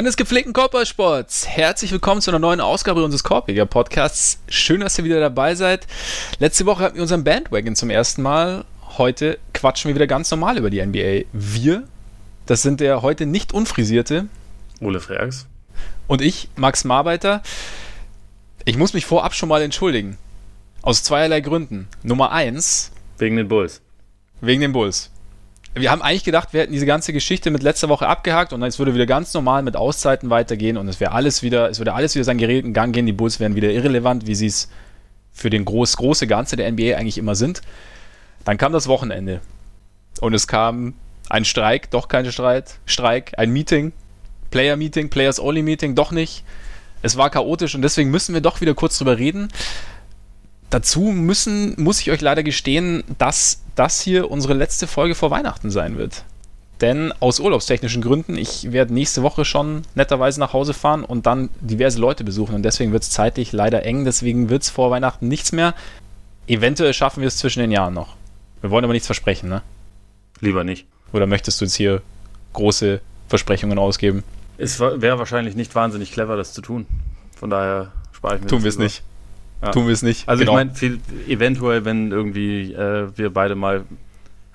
Freunde des gepflegten Korbballsports, herzlich willkommen zu einer neuen Ausgabe unseres Korbjäger Podcasts. Schön, dass ihr wieder dabei seid. Letzte Woche hatten wir unseren Bandwagon zum ersten Mal. Heute quatschen wir wieder ganz normal über die NBA. Wir, das sind der heute nicht unfrisierte Ole Freaks und ich, Max Marbeiter. Ich muss mich vorab schon mal entschuldigen. Aus zweierlei Gründen. Nummer eins. Wegen den Bulls. Wegen den Bulls wir haben eigentlich gedacht, wir hätten diese ganze Geschichte mit letzter Woche abgehakt und es würde wieder ganz normal mit Auszeiten weitergehen und es wäre alles wieder, es würde alles wieder seinen geregelten Gang gehen, die Bulls wären wieder irrelevant, wie sie es für den groß, große Ganze der NBA eigentlich immer sind. Dann kam das Wochenende und es kam ein Streik, doch kein Streit, Streik, ein Meeting, Player-Meeting, Players-Only-Meeting, doch nicht. Es war chaotisch und deswegen müssen wir doch wieder kurz drüber reden. Dazu müssen, muss ich euch leider gestehen, dass das hier unsere letzte Folge vor Weihnachten sein wird. Denn aus urlaubstechnischen Gründen, ich werde nächste Woche schon netterweise nach Hause fahren und dann diverse Leute besuchen. Und deswegen wird es zeitlich leider eng. Deswegen wird es vor Weihnachten nichts mehr. Eventuell schaffen wir es zwischen den Jahren noch. Wir wollen aber nichts versprechen, ne? Lieber nicht. Oder möchtest du jetzt hier große Versprechungen ausgeben? Es wäre wahrscheinlich nicht wahnsinnig clever, das zu tun. Von daher spare ich mir Tun wir es nicht. Ja. Tun wir es nicht. Also genau. ich meine, eventuell, wenn irgendwie äh, wir beide mal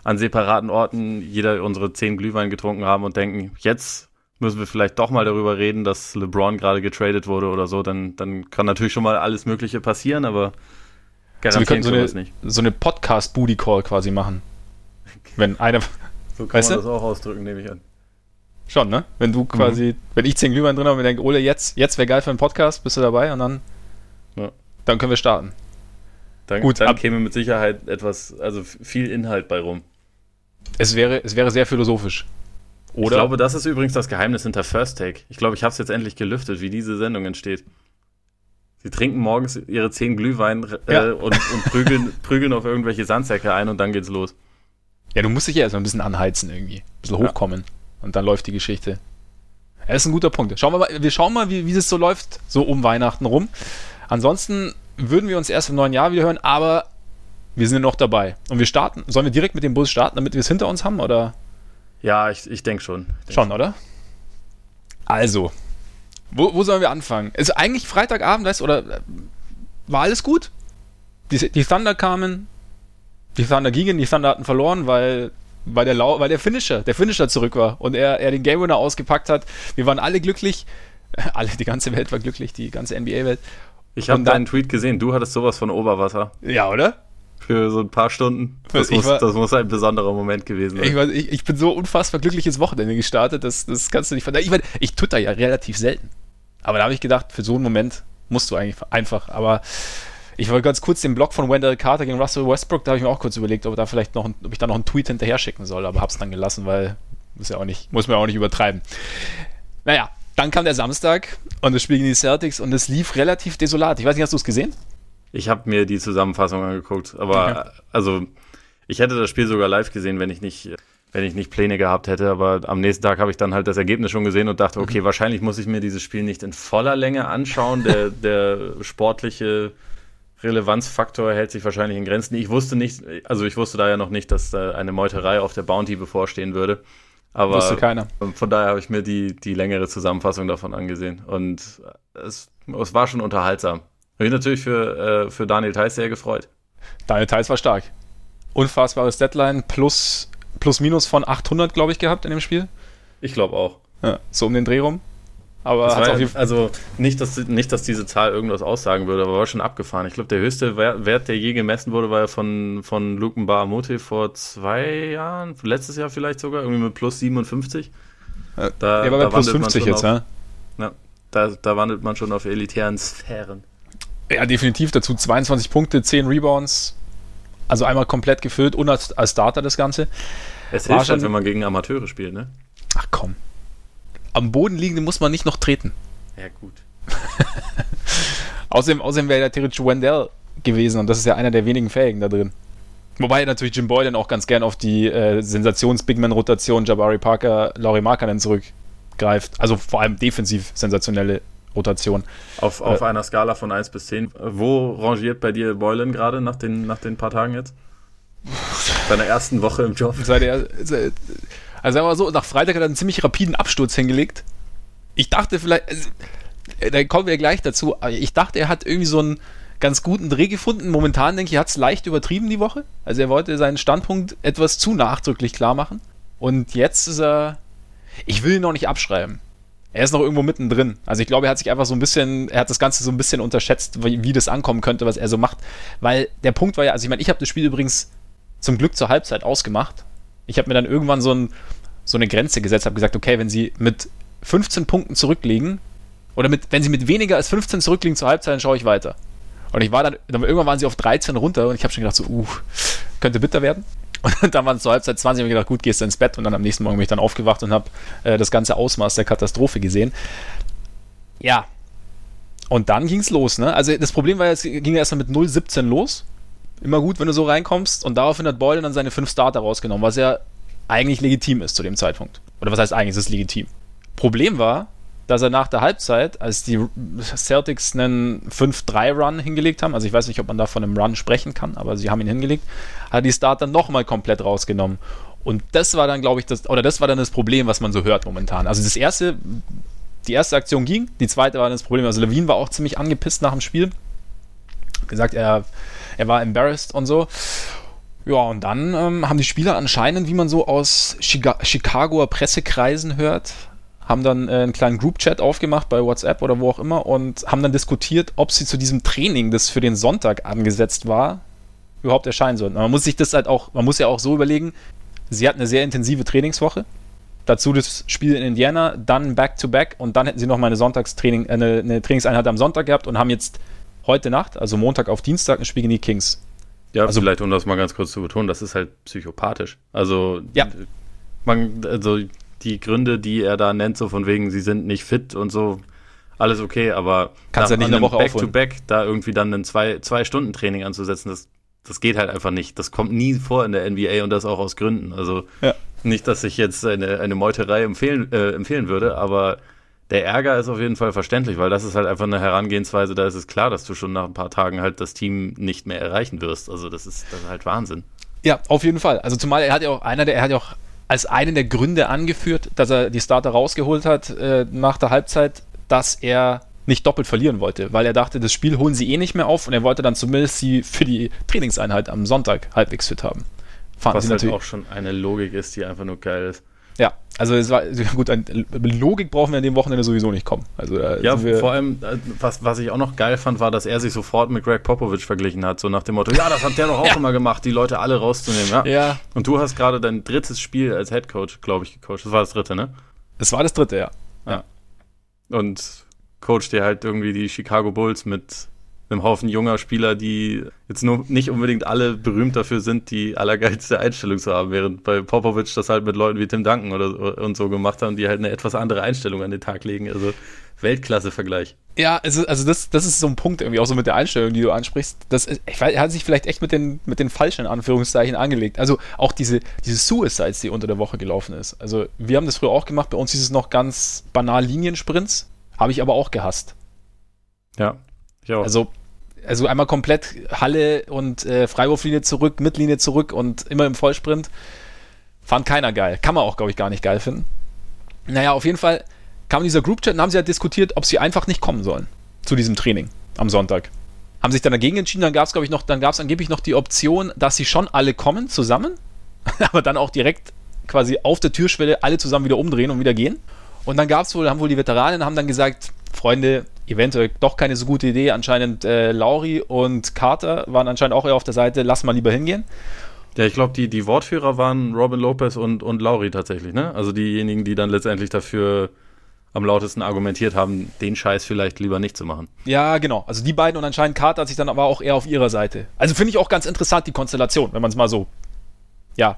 an separaten Orten jeder unsere zehn Glühwein getrunken haben und denken, jetzt müssen wir vielleicht doch mal darüber reden, dass LeBron gerade getradet wurde oder so, dann, dann kann natürlich schon mal alles Mögliche passieren, aber garantieren also wir können so eine, nicht. So eine Podcast-Booty-Call quasi machen. Wenn einer. So kann man du? das auch ausdrücken, nehme ich an. Schon, ne? Wenn du quasi, mhm. wenn ich zehn Glühwein drin habe und denke, Ole, jetzt, jetzt wäre geil für einen Podcast, bist du dabei und dann. Dann können wir starten. Dann, Gut, dann käme mit Sicherheit etwas, also viel Inhalt bei rum. Es wäre, es wäre sehr philosophisch. Oder? Ich glaube, das ist übrigens das Geheimnis hinter First Take. Ich glaube, ich habe es jetzt endlich gelüftet, wie diese Sendung entsteht. Sie trinken morgens ihre zehn Glühwein äh, ja. und, und prügeln, prügeln auf irgendwelche Sandsäcke ein und dann geht's los. Ja, du musst dich ja erstmal ein bisschen anheizen irgendwie. Ein bisschen hochkommen. Ja. Und dann läuft die Geschichte. Das ist ein guter Punkt. Schauen wir mal, wir schauen mal, wie, wie es so läuft, so um Weihnachten rum. Ansonsten würden wir uns erst im neuen Jahr wieder hören, aber wir sind noch dabei. Und wir starten. Sollen wir direkt mit dem Bus starten, damit wir es hinter uns haben, oder? Ja, ich, ich denke schon. Ich denk schon, oder? Also, wo, wo sollen wir anfangen? Ist eigentlich Freitagabend, weißt du, oder äh, war alles gut? Die, die Thunder kamen, die Thunder gingen, die Thunder hatten verloren, weil, weil, der, weil der Finisher, der Finisher zurück war und er, er den Game Winner ausgepackt hat. Wir waren alle glücklich. Alle, die ganze Welt war glücklich, die ganze NBA-Welt. Ich habe deinen Tweet gesehen, du hattest sowas von Oberwasser. Ja, oder? Für so ein paar Stunden. Das, muss, war, das muss, ein besonderer Moment gewesen sein. Ich, war, ich, ich, bin so unfassbar glückliches Wochenende gestartet, das, das kannst du nicht verstehen. Ich, mein, ich twitter ja relativ selten. Aber da habe ich gedacht, für so einen Moment musst du eigentlich einfach. Aber ich wollte ganz kurz den Blog von Wendell Carter gegen Russell Westbrook, da habe ich mir auch kurz überlegt, ob, da vielleicht noch ein, ob ich da noch einen Tweet hinterher schicken soll, aber habe es dann gelassen, weil muss ja auch nicht, muss man auch nicht übertreiben. Naja, dann kam der Samstag und das Spiel gegen die Celtics und es lief relativ desolat. Ich weiß nicht, hast du es gesehen? Ich habe mir die Zusammenfassung angeguckt, aber okay. also ich hätte das Spiel sogar live gesehen, wenn ich nicht wenn ich nicht Pläne gehabt hätte, aber am nächsten Tag habe ich dann halt das Ergebnis schon gesehen und dachte, okay, mhm. wahrscheinlich muss ich mir dieses Spiel nicht in voller Länge anschauen. Der, der sportliche Relevanzfaktor hält sich wahrscheinlich in Grenzen. Ich wusste nicht, also ich wusste da ja noch nicht, dass da eine Meuterei auf der Bounty bevorstehen würde. Aber Wusste keiner. Von daher habe ich mir die, die längere Zusammenfassung davon angesehen. Und es, es war schon unterhaltsam. Ich bin natürlich für, äh, für Daniel Theiss sehr gefreut. Daniel Theiss war stark. Unfassbares Deadline plus, plus minus von 800, glaube ich, gehabt in dem Spiel. Ich glaube auch. Ja, so um den Dreh rum. Aber ja, also nicht dass, nicht, dass diese Zahl irgendwas aussagen würde, aber war schon abgefahren. Ich glaube, der höchste Wert, der je gemessen wurde, war ja von, von Luke Mbaramote vor zwei Jahren, letztes Jahr vielleicht sogar, irgendwie mit plus 57. Da, der war bei plus 50 jetzt, auf, ja? Da, da wandelt man schon auf elitären Sphären. Ja, definitiv dazu 22 Punkte, 10 Rebounds. Also einmal komplett gefüllt und als, als Starter das Ganze. Es hilft halt, wenn man gegen Amateure spielt, ne? Ach komm am Boden liegende muss man nicht noch treten. Ja, gut. außerdem außerdem wäre der theoretisch Wendell gewesen und das ist ja einer der wenigen Fähigen da drin. Wobei natürlich Jim Boy dann auch ganz gern auf die äh, Sensations-Bigman-Rotation Jabari Parker, Laurie Markkanen zurückgreift. Also vor allem defensiv sensationelle Rotation. Auf, auf äh, einer Skala von 1 bis 10. Wo rangiert bei dir Boylan gerade nach den, nach den paar Tagen jetzt? Seiner ersten Woche im Job? Seit er, seit, also sagen wir mal so, nach Freitag hat er einen ziemlich rapiden Absturz hingelegt. Ich dachte vielleicht, also, äh, da kommen wir gleich dazu, aber ich dachte, er hat irgendwie so einen ganz guten Dreh gefunden. Momentan denke ich, er hat es leicht übertrieben die Woche. Also er wollte seinen Standpunkt etwas zu nachdrücklich klar machen. Und jetzt ist er, ich will ihn noch nicht abschreiben. Er ist noch irgendwo mittendrin. Also ich glaube, er hat sich einfach so ein bisschen, er hat das Ganze so ein bisschen unterschätzt, wie, wie das ankommen könnte, was er so macht. Weil der Punkt war ja, also ich meine, ich habe das Spiel übrigens zum Glück zur Halbzeit ausgemacht. Ich habe mir dann irgendwann so, ein, so eine Grenze gesetzt, habe gesagt, okay, wenn sie mit 15 Punkten zurückliegen, oder mit, wenn sie mit weniger als 15 zurückliegen zur Halbzeit, dann schaue ich weiter. Und ich war dann, dann irgendwann waren sie auf 13 runter und ich habe schon gedacht, so, uh, könnte bitter werden. Und dann waren es zur Halbzeit 20 und ich gedacht, gut, gehst du ins Bett. Und dann am nächsten Morgen bin ich dann aufgewacht und habe äh, das ganze Ausmaß der Katastrophe gesehen. Ja. Und dann ging es los, ne? Also das Problem war, es ging erstmal mit 0,17 los. Immer gut, wenn du so reinkommst. Und daraufhin hat Boyle dann seine fünf Starter rausgenommen, was ja eigentlich legitim ist zu dem Zeitpunkt. Oder was heißt eigentlich, ist es legitim. Problem war, dass er nach der Halbzeit, als die Celtics einen 5-3-Run hingelegt haben, also ich weiß nicht, ob man da von einem Run sprechen kann, aber sie haben ihn hingelegt, hat die Starter nochmal komplett rausgenommen. Und das war dann, glaube ich, das, oder das war dann das Problem, was man so hört momentan. Also das erste, die erste Aktion ging, die zweite war dann das Problem. Also Levine war auch ziemlich angepisst nach dem Spiel. Gesagt, er, er war embarrassed und so. Ja, und dann ähm, haben die Spieler anscheinend, wie man so aus Chica Chicagoer Pressekreisen hört, haben dann äh, einen kleinen Group-Chat aufgemacht bei WhatsApp oder wo auch immer und haben dann diskutiert, ob sie zu diesem Training, das für den Sonntag angesetzt war, überhaupt erscheinen sollten. Man muss sich das halt auch, man muss ja auch so überlegen, sie hatten eine sehr intensive Trainingswoche. Dazu das Spiel in Indiana, dann Back-to-Back -back und dann hätten sie noch mal eine Sonntagstraining, äh, eine, eine Trainingseinheit am Sonntag gehabt und haben jetzt heute Nacht, also Montag auf Dienstag, ein Spiel gegen die Kings. Ja, also vielleicht, um das mal ganz kurz zu betonen, das ist halt psychopathisch. Also, ja. man, also die Gründe, die er da nennt, so von wegen, sie sind nicht fit und so, alles okay, aber kannst ja nicht eine Woche Back-to-Back -back da irgendwie dann ein zwei, zwei Stunden Training anzusetzen, das, das geht halt einfach nicht. Das kommt nie vor in der NBA und das auch aus Gründen. Also ja. nicht, dass ich jetzt eine, eine Meuterei empfehlen, äh, empfehlen würde, aber der Ärger ist auf jeden Fall verständlich, weil das ist halt einfach eine Herangehensweise, da ist es klar, dass du schon nach ein paar Tagen halt das Team nicht mehr erreichen wirst. Also das ist, das ist halt Wahnsinn. Ja, auf jeden Fall. Also zumal er hat ja auch einer, der er hat ja auch als einen der Gründe angeführt, dass er die Starter rausgeholt hat äh, nach der Halbzeit, dass er nicht doppelt verlieren wollte, weil er dachte, das Spiel holen sie eh nicht mehr auf und er wollte dann zumindest sie für die Trainingseinheit am Sonntag halbwegs fit haben. Fanden Was halt auch schon eine Logik ist, die einfach nur geil ist. Ja, also es war gut, ein, Logik brauchen wir an dem Wochenende sowieso nicht kommen. Also ja, vor allem, äh, was, was ich auch noch geil fand, war, dass er sich sofort mit Greg Popovich verglichen hat, so nach dem Motto, ja, das hat der doch auch ja. immer gemacht, die Leute alle rauszunehmen. Ja. ja. Und du hast gerade dein drittes Spiel als Head Coach, glaube ich, gecoacht. Das war das dritte, ne? Das war das dritte, ja. Ja. Und coacht dir halt irgendwie die Chicago Bulls mit einem Haufen junger Spieler, die jetzt nur nicht unbedingt alle berühmt dafür sind, die allergeilste Einstellung zu haben, während bei Popovic das halt mit Leuten wie Tim Duncan oder und so gemacht haben, die halt eine etwas andere Einstellung an den Tag legen. Also Weltklasse-Vergleich. Ja, also, also das, das ist so ein Punkt irgendwie, auch so mit der Einstellung, die du ansprichst. Das, ich weiß, er hat sich vielleicht echt mit den, mit den falschen Anführungszeichen angelegt. Also auch diese, diese Suicides, die unter der Woche gelaufen ist. Also wir haben das früher auch gemacht, bei uns hieß es noch ganz banal Liniensprints, habe ich aber auch gehasst. Ja, auch. Also, also einmal komplett Halle und äh, Freiwurflinie zurück, Mittellinie zurück und immer im Vollsprint. Fand keiner geil. Kann man auch, glaube ich, gar nicht geil finden. Naja, auf jeden Fall kam dieser Groupchat und haben sie halt diskutiert, ob sie einfach nicht kommen sollen zu diesem Training am Sonntag. Haben sich dann dagegen entschieden, dann gab es, glaube ich, noch, dann gab es angeblich noch die Option, dass sie schon alle kommen zusammen, aber dann auch direkt quasi auf der Türschwelle alle zusammen wieder umdrehen und wieder gehen. Und dann gab es wohl, haben wohl die Veteranen haben dann gesagt, Freunde, eventuell doch keine so gute Idee. Anscheinend äh, Lauri und Carter waren anscheinend auch eher auf der Seite, lass mal lieber hingehen. Ja, ich glaube, die, die Wortführer waren Robin Lopez und, und Lauri tatsächlich, ne? Also diejenigen, die dann letztendlich dafür am lautesten argumentiert haben, den Scheiß vielleicht lieber nicht zu machen. Ja, genau. Also die beiden und anscheinend Carter hat sich dann aber auch eher auf ihrer Seite. Also finde ich auch ganz interessant, die Konstellation, wenn man es mal so, ja,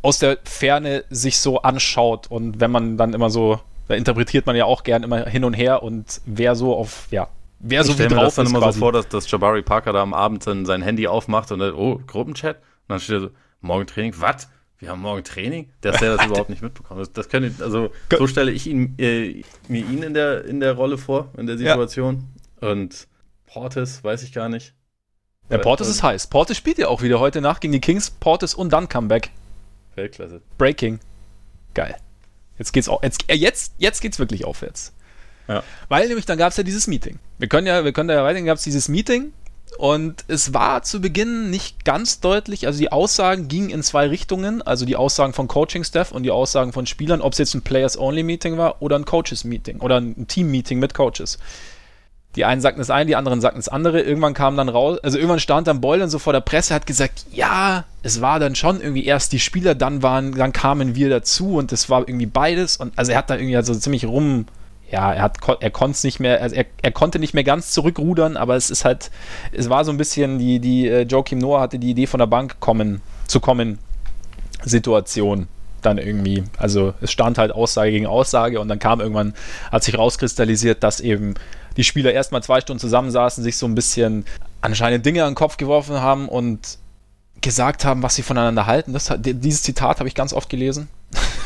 aus der Ferne sich so anschaut und wenn man dann immer so da interpretiert man ja auch gern immer hin und her und wer so auf, ja, wer so ich wie drauf mir das dann ist immer quasi. so vor, dass, dass Jabari Parker da am Abend dann sein Handy aufmacht und dann, oh, Gruppenchat? Und dann steht er so, morgen Training, was? Wir haben morgen Training? Dass der das überhaupt nicht mitbekommen. Das, das können, also so stelle ich ihn, äh, mir ihn in der, in der Rolle vor, in der Situation. Ja. Und Portis, weiß ich gar nicht. Ja, Portis ist heiß. Portis spielt ja auch wieder heute Nacht gegen die Kings. Portis und dann Comeback. Weltklasse. Breaking. Geil. Jetzt geht's auch, jetzt, äh, jetzt, jetzt geht's wirklich aufwärts. Ja. Weil nämlich dann gab es ja dieses Meeting. Wir können ja, wir können da ja weitergehen, gab es dieses Meeting und es war zu Beginn nicht ganz deutlich, also die Aussagen gingen in zwei Richtungen, also die Aussagen von Coaching-Staff und die Aussagen von Spielern, ob es jetzt ein Players-Only-Meeting war oder ein Coaches-Meeting oder ein Team-Meeting mit Coaches. Die einen sagten es ein, die anderen sagten es andere. Irgendwann kam dann raus, also irgendwann stand dann Boylan so vor der Presse, hat gesagt, ja, es war dann schon irgendwie erst die Spieler, dann waren, dann kamen wir dazu und es war irgendwie beides und also er hat da irgendwie also ziemlich rum, ja, er hat, er konnte nicht mehr, also er, er konnte nicht mehr ganz zurückrudern, aber es ist halt, es war so ein bisschen die, die äh, Joachim Noah hatte die Idee von der Bank kommen, zu kommen Situation dann irgendwie. Also es stand halt Aussage gegen Aussage und dann kam irgendwann, hat sich rauskristallisiert, dass eben die Spieler erstmal zwei Stunden zusammensaßen, sich so ein bisschen anscheinend Dinge an den Kopf geworfen haben und gesagt haben, was sie voneinander halten. Das, dieses Zitat habe ich ganz oft gelesen.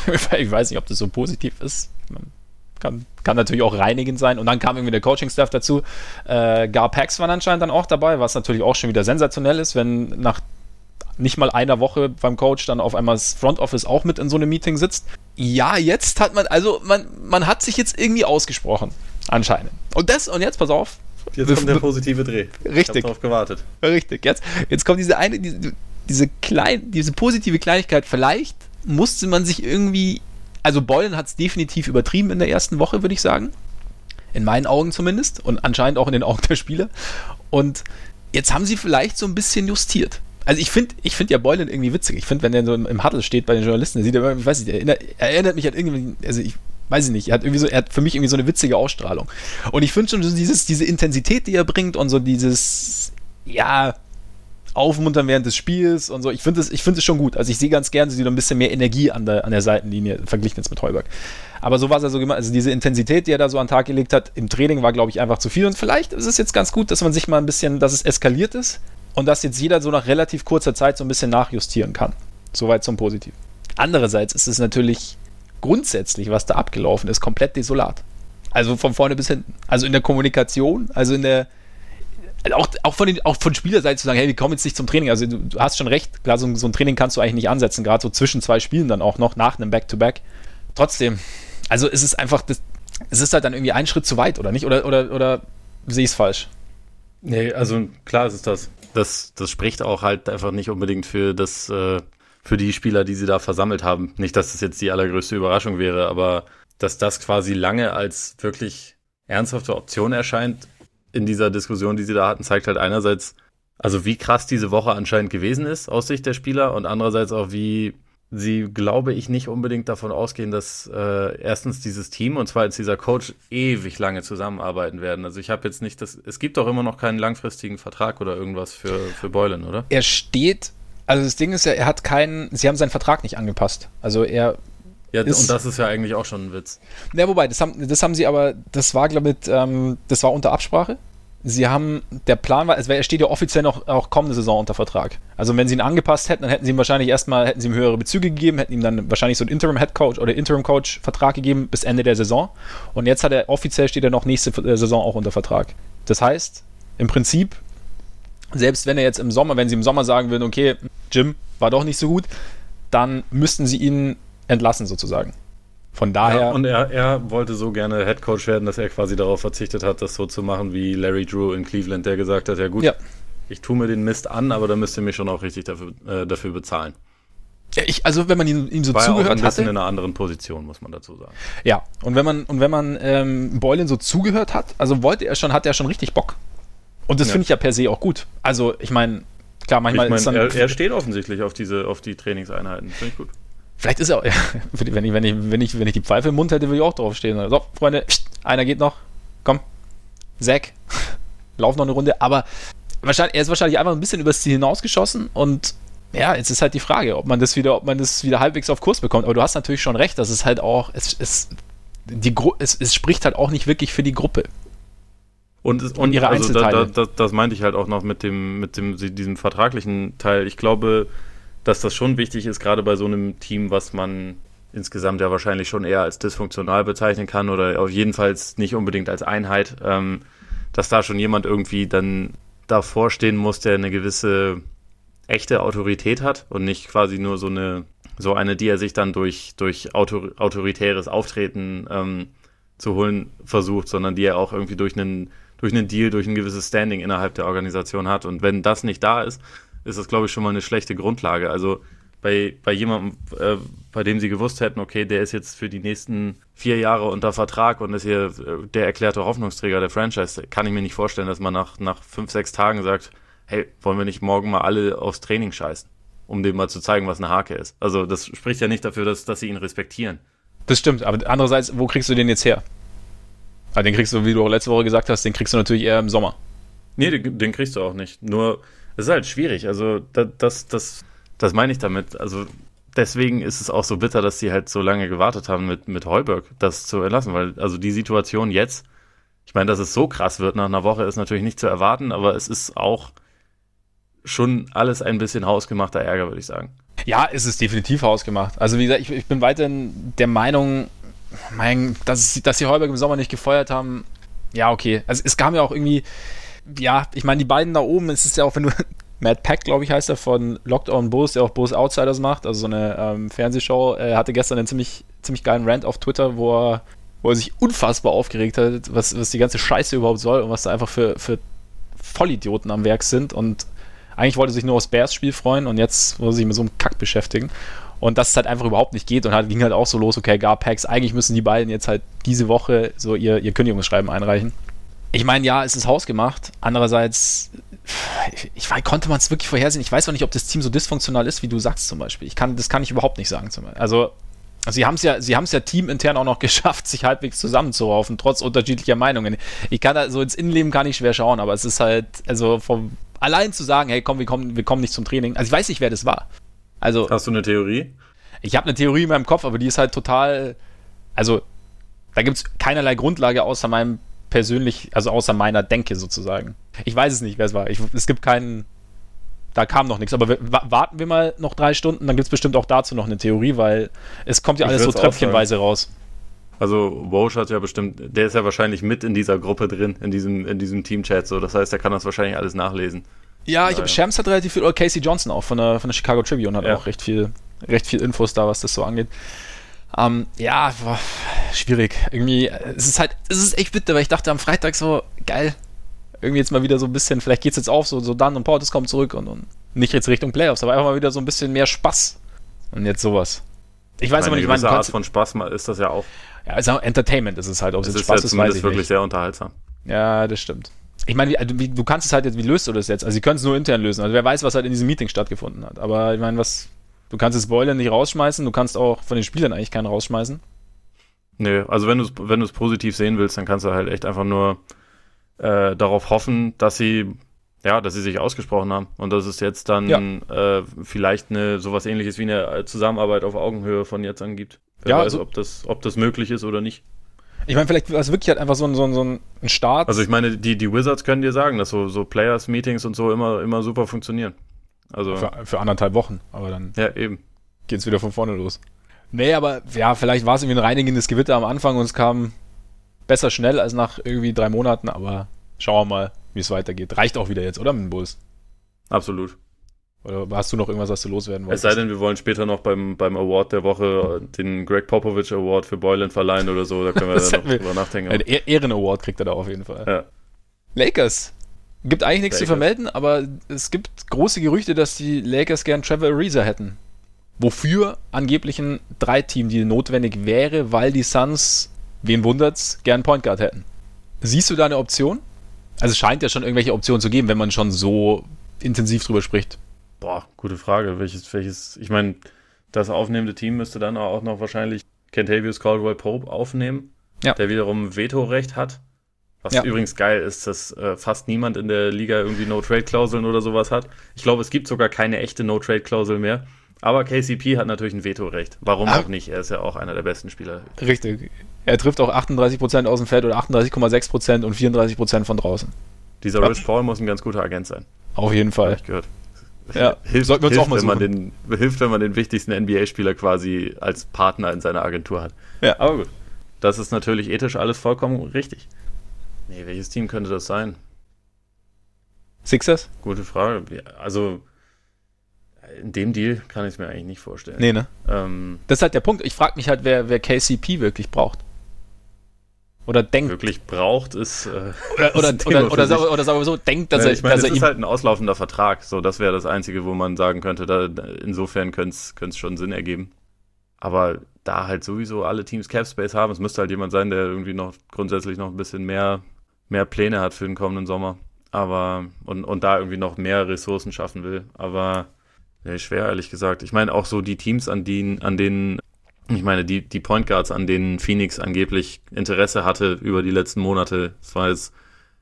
ich weiß nicht, ob das so positiv ist. Kann, kann natürlich auch reinigend sein. Und dann kam irgendwie der Coaching-Staff dazu. Äh, Gar Pax waren anscheinend dann auch dabei, was natürlich auch schon wieder sensationell ist, wenn nach nicht mal einer Woche beim Coach dann auf einmal das Front Office auch mit in so einem Meeting sitzt. Ja, jetzt hat man, also man, man hat sich jetzt irgendwie ausgesprochen. Anscheinend. Und das, und jetzt, pass auf. Jetzt kommt der positive Dreh. Richtig. Ich darauf gewartet. Richtig. Jetzt, jetzt kommt diese eine, diese, diese, klein, diese positive Kleinigkeit. Vielleicht musste man sich irgendwie, also Beulen hat es definitiv übertrieben in der ersten Woche, würde ich sagen. In meinen Augen zumindest. Und anscheinend auch in den Augen der Spieler. Und jetzt haben sie vielleicht so ein bisschen justiert. Also ich finde ich find ja Beulen irgendwie witzig. Ich finde, wenn der so im Huddle steht bei den Journalisten, der sieht er, ich weiß nicht, er erinnert, er erinnert mich an irgendwie, also ich weiß ich nicht, er hat irgendwie so, er hat für mich irgendwie so eine witzige Ausstrahlung. Und ich finde schon so dieses, diese Intensität, die er bringt und so dieses, ja, Aufmuntern während des Spiels und so. Ich finde es find schon gut. Also ich sehe ganz gerne so ein bisschen mehr Energie an der, an der Seitenlinie, verglichen jetzt mit Heuberg. Aber so war es also gemacht. Also diese Intensität, die er da so an den Tag gelegt hat, im Training war, glaube ich, einfach zu viel. Und vielleicht ist es jetzt ganz gut, dass man sich mal ein bisschen, dass es eskaliert ist und dass jetzt jeder so nach relativ kurzer Zeit so ein bisschen nachjustieren kann. Soweit zum Positiv. Andererseits ist es natürlich grundsätzlich, was da abgelaufen ist, komplett desolat. Also von vorne bis hinten. Also in der Kommunikation, also in der. Also auch, auch, von den, auch von Spielerseite zu sagen, hey, wir kommen jetzt nicht zum Training. Also du, du hast schon recht, klar, so, so, ein Training kannst du eigentlich nicht ansetzen, gerade so zwischen zwei Spielen dann auch noch, nach einem Back-to-Back. -Back. Trotzdem, also es ist einfach, das, es ist halt dann irgendwie ein Schritt zu weit, oder nicht? Oder, oder, oder sehe ich es falsch? Nee, also klar ist es das. Das, das spricht auch halt einfach nicht unbedingt für das, äh, für die Spieler, die sie da versammelt haben. Nicht, dass das jetzt die allergrößte Überraschung wäre, aber dass das quasi lange als wirklich ernsthafte Option erscheint in dieser Diskussion, die sie da hatten, zeigt halt einerseits, also wie krass diese Woche anscheinend gewesen ist aus Sicht der Spieler und andererseits auch, wie sie, glaube ich, nicht unbedingt davon ausgehen, dass äh, erstens dieses Team und zweitens dieser Coach ewig lange zusammenarbeiten werden. Also ich habe jetzt nicht das, es gibt doch immer noch keinen langfristigen Vertrag oder irgendwas für, für Boylan, oder? Er steht also das Ding ist ja, er hat keinen, sie haben seinen Vertrag nicht angepasst. Also er ja, ist, und das ist ja eigentlich auch schon ein Witz. Ja, wobei, das haben, das haben sie aber, das war, glaube ich, ähm, das war unter Absprache. Sie haben, der Plan war, er steht ja offiziell noch auch kommende Saison unter Vertrag. Also wenn sie ihn angepasst hätten, dann hätten sie ihm wahrscheinlich erstmal, hätten sie ihm höhere Bezüge gegeben, hätten ihm dann wahrscheinlich so einen Interim Head Coach oder Interim Coach Vertrag gegeben bis Ende der Saison. Und jetzt hat er, offiziell steht er noch nächste äh, Saison auch unter Vertrag. Das heißt, im Prinzip selbst wenn er jetzt im Sommer, wenn sie im Sommer sagen würden, okay, Jim war doch nicht so gut, dann müssten sie ihn entlassen sozusagen. Von daher. Ja, und er, er wollte so gerne Head Coach werden, dass er quasi darauf verzichtet hat, das so zu machen wie Larry Drew in Cleveland, der gesagt hat, ja gut, ja. ich tue mir den Mist an, aber da müsst ihr mich schon auch richtig dafür, äh, dafür bezahlen. Ja, ich, also wenn man ihm, ihm so War zugehört hat. ein bisschen hatte, in einer anderen Position, muss man dazu sagen. Ja, und wenn man, und wenn man ähm, Boylan so zugehört hat, also wollte er schon, hat er schon richtig Bock. Und das ja. finde ich ja per se auch gut. Also, ich meine, klar, manchmal ich mein, ist dann. Er, er, steht offensichtlich auf diese, auf die Trainingseinheiten. Finde ich gut. Vielleicht ist er auch, ja, wenn, ich, wenn, ich, wenn, ich, wenn ich die Pfeife im Mund hätte, würde ich auch draufstehen. So, Freunde, einer geht noch. Komm. Zack. Lauf noch eine Runde. Aber wahrscheinlich, er ist wahrscheinlich einfach ein bisschen übers Ziel hinausgeschossen und ja, jetzt ist halt die Frage, ob man das wieder, ob man das wieder halbwegs auf Kurs bekommt. Aber du hast natürlich schon recht, dass es halt auch, es, es, die, es, es spricht halt auch nicht wirklich für die Gruppe. Und, und, und ihre also Einzelteile. Da, da, das meinte ich halt auch noch mit dem, mit dem, diesem vertraglichen Teil. Ich glaube, dass das schon wichtig ist, gerade bei so einem Team, was man insgesamt ja wahrscheinlich schon eher als dysfunktional bezeichnen kann oder auf jeden Fall nicht unbedingt als Einheit, ähm, dass da schon jemand irgendwie dann davor stehen muss, der eine gewisse echte Autorität hat und nicht quasi nur so eine so eine, die er sich dann durch, durch autor autoritäres Auftreten ähm, zu holen versucht, sondern die er auch irgendwie durch einen, durch einen Deal, durch ein gewisses Standing innerhalb der Organisation hat. Und wenn das nicht da ist, ist das, glaube ich, schon mal eine schlechte Grundlage. Also bei, bei jemandem, äh, bei dem sie gewusst hätten, okay, der ist jetzt für die nächsten vier Jahre unter Vertrag und ist hier äh, der erklärte Hoffnungsträger der Franchise, kann ich mir nicht vorstellen, dass man nach, nach fünf, sechs Tagen sagt, hey, wollen wir nicht morgen mal alle aufs Training scheißen, um dem mal zu zeigen, was eine Hake ist. Also das spricht ja nicht dafür, dass, dass sie ihn respektieren. Das stimmt, aber andererseits, wo kriegst du den jetzt her? Also den kriegst du, wie du auch letzte Woche gesagt hast, den kriegst du natürlich eher im Sommer. Nee, den, den kriegst du auch nicht. Nur, es ist halt schwierig. Also das, das, das das meine ich damit. Also deswegen ist es auch so bitter, dass sie halt so lange gewartet haben, mit, mit Heuberg das zu erlassen, weil also die Situation jetzt, ich meine, dass es so krass wird nach einer Woche, ist natürlich nicht zu erwarten, aber es ist auch schon alles ein bisschen hausgemachter Ärger, würde ich sagen. Ja, es ist definitiv hausgemacht. Also wie gesagt, ich, ich bin weiterhin der Meinung, mein, dass, dass sie Heuberg im Sommer nicht gefeuert haben. Ja, okay. Also es kam ja auch irgendwie, ja, ich meine, die beiden da oben, es ist ja auch, wenn du Matt Pack, glaube ich, heißt er, von Locked On Bulls, der auch Bulls Outsiders macht, also so eine ähm, Fernsehshow. Er hatte gestern einen ziemlich, ziemlich geilen Rant auf Twitter, wo er, wo er sich unfassbar aufgeregt hat, was, was die ganze Scheiße überhaupt soll und was da einfach für, für Vollidioten am Werk sind. Und eigentlich wollte er sich nur aufs Bears-Spiel freuen und jetzt muss er sich mit so einem Kack beschäftigen. Und dass es halt einfach überhaupt nicht geht und halt ging halt auch so los, okay, gar Packs, eigentlich müssen die beiden jetzt halt diese Woche so ihr, ihr Kündigungsschreiben einreichen. Ich meine, ja, es ist hausgemacht. Andererseits, ich, ich konnte man es wirklich vorhersehen. Ich weiß auch nicht, ob das Team so dysfunktional ist, wie du sagst zum Beispiel. Ich kann, das kann ich überhaupt nicht sagen. Also, sie haben es ja, sie haben es ja teamintern auch noch geschafft, sich halbwegs zusammenzuraufen, trotz unterschiedlicher Meinungen. Ich kann da so ins Innenleben kann ich schwer schauen, aber es ist halt, also vom allein zu sagen, hey, komm, wir kommen, wir kommen nicht zum Training. Also ich weiß nicht, wer das war. Also hast du eine Theorie? Ich habe eine Theorie in meinem Kopf, aber die ist halt total, also da gibt es keinerlei Grundlage außer meinem persönlich, also außer meiner Denke sozusagen. Ich weiß es nicht, wer es war. Ich, es gibt keinen, da kam noch nichts. Aber wir, warten wir mal noch drei Stunden, dann gibt es bestimmt auch dazu noch eine Theorie, weil es kommt ja alles so tröpfchenweise raus. Also Walsh hat ja bestimmt, der ist ja wahrscheinlich mit in dieser Gruppe drin, in diesem, in diesem Team-Chat so. Das heißt, er kann das wahrscheinlich alles nachlesen. Ja, ich, Shams hat relativ viel, oder Casey Johnson auch von der, von der Chicago Tribune hat ja. auch recht viel, recht viel Infos da, was das so angeht. Ähm, ja, boah, schwierig. Irgendwie, es ist halt, es ist echt bitter, weil ich dachte am Freitag so, geil. Irgendwie jetzt mal wieder so ein bisschen, vielleicht geht's jetzt auf, so, so dann und Portis kommt zurück und, und nicht jetzt Richtung Playoffs, aber einfach mal wieder so ein bisschen mehr Spaß. Und jetzt sowas. Ich weiß aber nicht, meine Art von Spaß ist das ja auch. Ja, also Entertainment ist es halt. Ob es, es ist Spaß ja ist, weiß ich wirklich nicht. sehr unterhaltsam. Ja, das stimmt. Ich meine, wie, du kannst es halt jetzt, wie löst du das jetzt? Also, sie können es nur intern lösen. Also, wer weiß, was halt in diesem Meeting stattgefunden hat. Aber ich meine, was, Du kannst das Boiler nicht rausschmeißen, du kannst auch von den Spielern eigentlich keinen rausschmeißen. Nö, also wenn du es wenn positiv sehen willst, dann kannst du halt echt einfach nur äh, darauf hoffen, dass sie ja, dass sie sich ausgesprochen haben und dass es jetzt dann ja. äh, vielleicht eine sowas ähnliches wie eine Zusammenarbeit auf Augenhöhe von jetzt an gibt. Wer ja, weiß, also, ob das, ob das möglich ist oder nicht. Ich meine, vielleicht war es wirklich halt einfach so ein, so ein, so ein Start. Also ich meine, die, die Wizards können dir sagen, dass so, so Players-Meetings und so immer, immer super funktionieren. Also für, für anderthalb Wochen, aber dann ja, eben. geht's wieder von vorne los. Nee, aber ja, vielleicht war es irgendwie ein reinigendes Gewitter am Anfang und es kam besser schnell als nach irgendwie drei Monaten, aber schauen wir mal, wie es weitergeht. Reicht auch wieder jetzt, oder mit dem Bulls? Absolut. Oder hast du noch irgendwas, was du loswerden wolltest? Es sei denn, wir wollen später noch beim, beim Award der Woche den Greg Popovich Award für Boylan verleihen oder so. Da können wir dann noch drüber nachdenken. Ein Ehren-Award kriegt er da auf jeden Fall. Ja. Lakers. Gibt eigentlich nichts Lakers. zu vermelden, aber es gibt große Gerüchte, dass die Lakers gern Trevor Ariza hätten. Wofür angeblich ein Drei-Team-Deal notwendig wäre, weil die Suns, wen wundert's, gern Point Guard hätten. Siehst du da eine Option? Also es scheint ja schon irgendwelche Optionen zu geben, wenn man schon so intensiv drüber spricht. Boah, gute Frage. Welches, welches, ich meine, das aufnehmende Team müsste dann auch noch wahrscheinlich Kentavious Caldwell Pope aufnehmen, ja. der wiederum Vetorecht hat. Was ja. übrigens geil ist, dass äh, fast niemand in der Liga irgendwie No-Trade-Klauseln oder sowas hat. Ich glaube, es gibt sogar keine echte No-Trade-Klausel mehr. Aber KCP hat natürlich ein Vetorecht. Warum ah. auch nicht? Er ist ja auch einer der besten Spieler. Richtig. Er trifft auch 38% aus dem Feld oder 38,6% und 34% von draußen. Dieser ja. Rich Paul muss ein ganz guter Agent sein. Auf jeden Fall. Hab ich gehört. Ja, hilft, sollten wir uns hilft, auch mal wenn man den, Hilft, wenn man den wichtigsten NBA-Spieler quasi als Partner in seiner Agentur hat. Ja. Aber gut. Das ist natürlich ethisch alles vollkommen richtig. Nee, welches Team könnte das sein? Sixers? Gute Frage. Also, In dem Deal kann ich es mir eigentlich nicht vorstellen. Nee, ne? Ähm, das ist halt der Punkt. Ich frage mich halt, wer, wer KCP wirklich braucht. Oder denkt. Wirklich braucht, ist. Äh, oder, oder, ist oder, oder, oder, oder sagen wir so, denkt, dass ja, er. Ich meine, das ist halt ein auslaufender Vertrag. So, das wäre das Einzige, wo man sagen könnte, da, insofern könnte es schon Sinn ergeben. Aber da halt sowieso alle Teams Cap Space haben, es müsste halt jemand sein, der irgendwie noch grundsätzlich noch ein bisschen mehr, mehr Pläne hat für den kommenden Sommer. Aber, und, und da irgendwie noch mehr Ressourcen schaffen will. Aber nee, schwer, ehrlich gesagt. Ich meine, auch so die Teams, an denen, an denen ich meine, die, die Point Guards, an denen Phoenix angeblich Interesse hatte über die letzten Monate, das war jetzt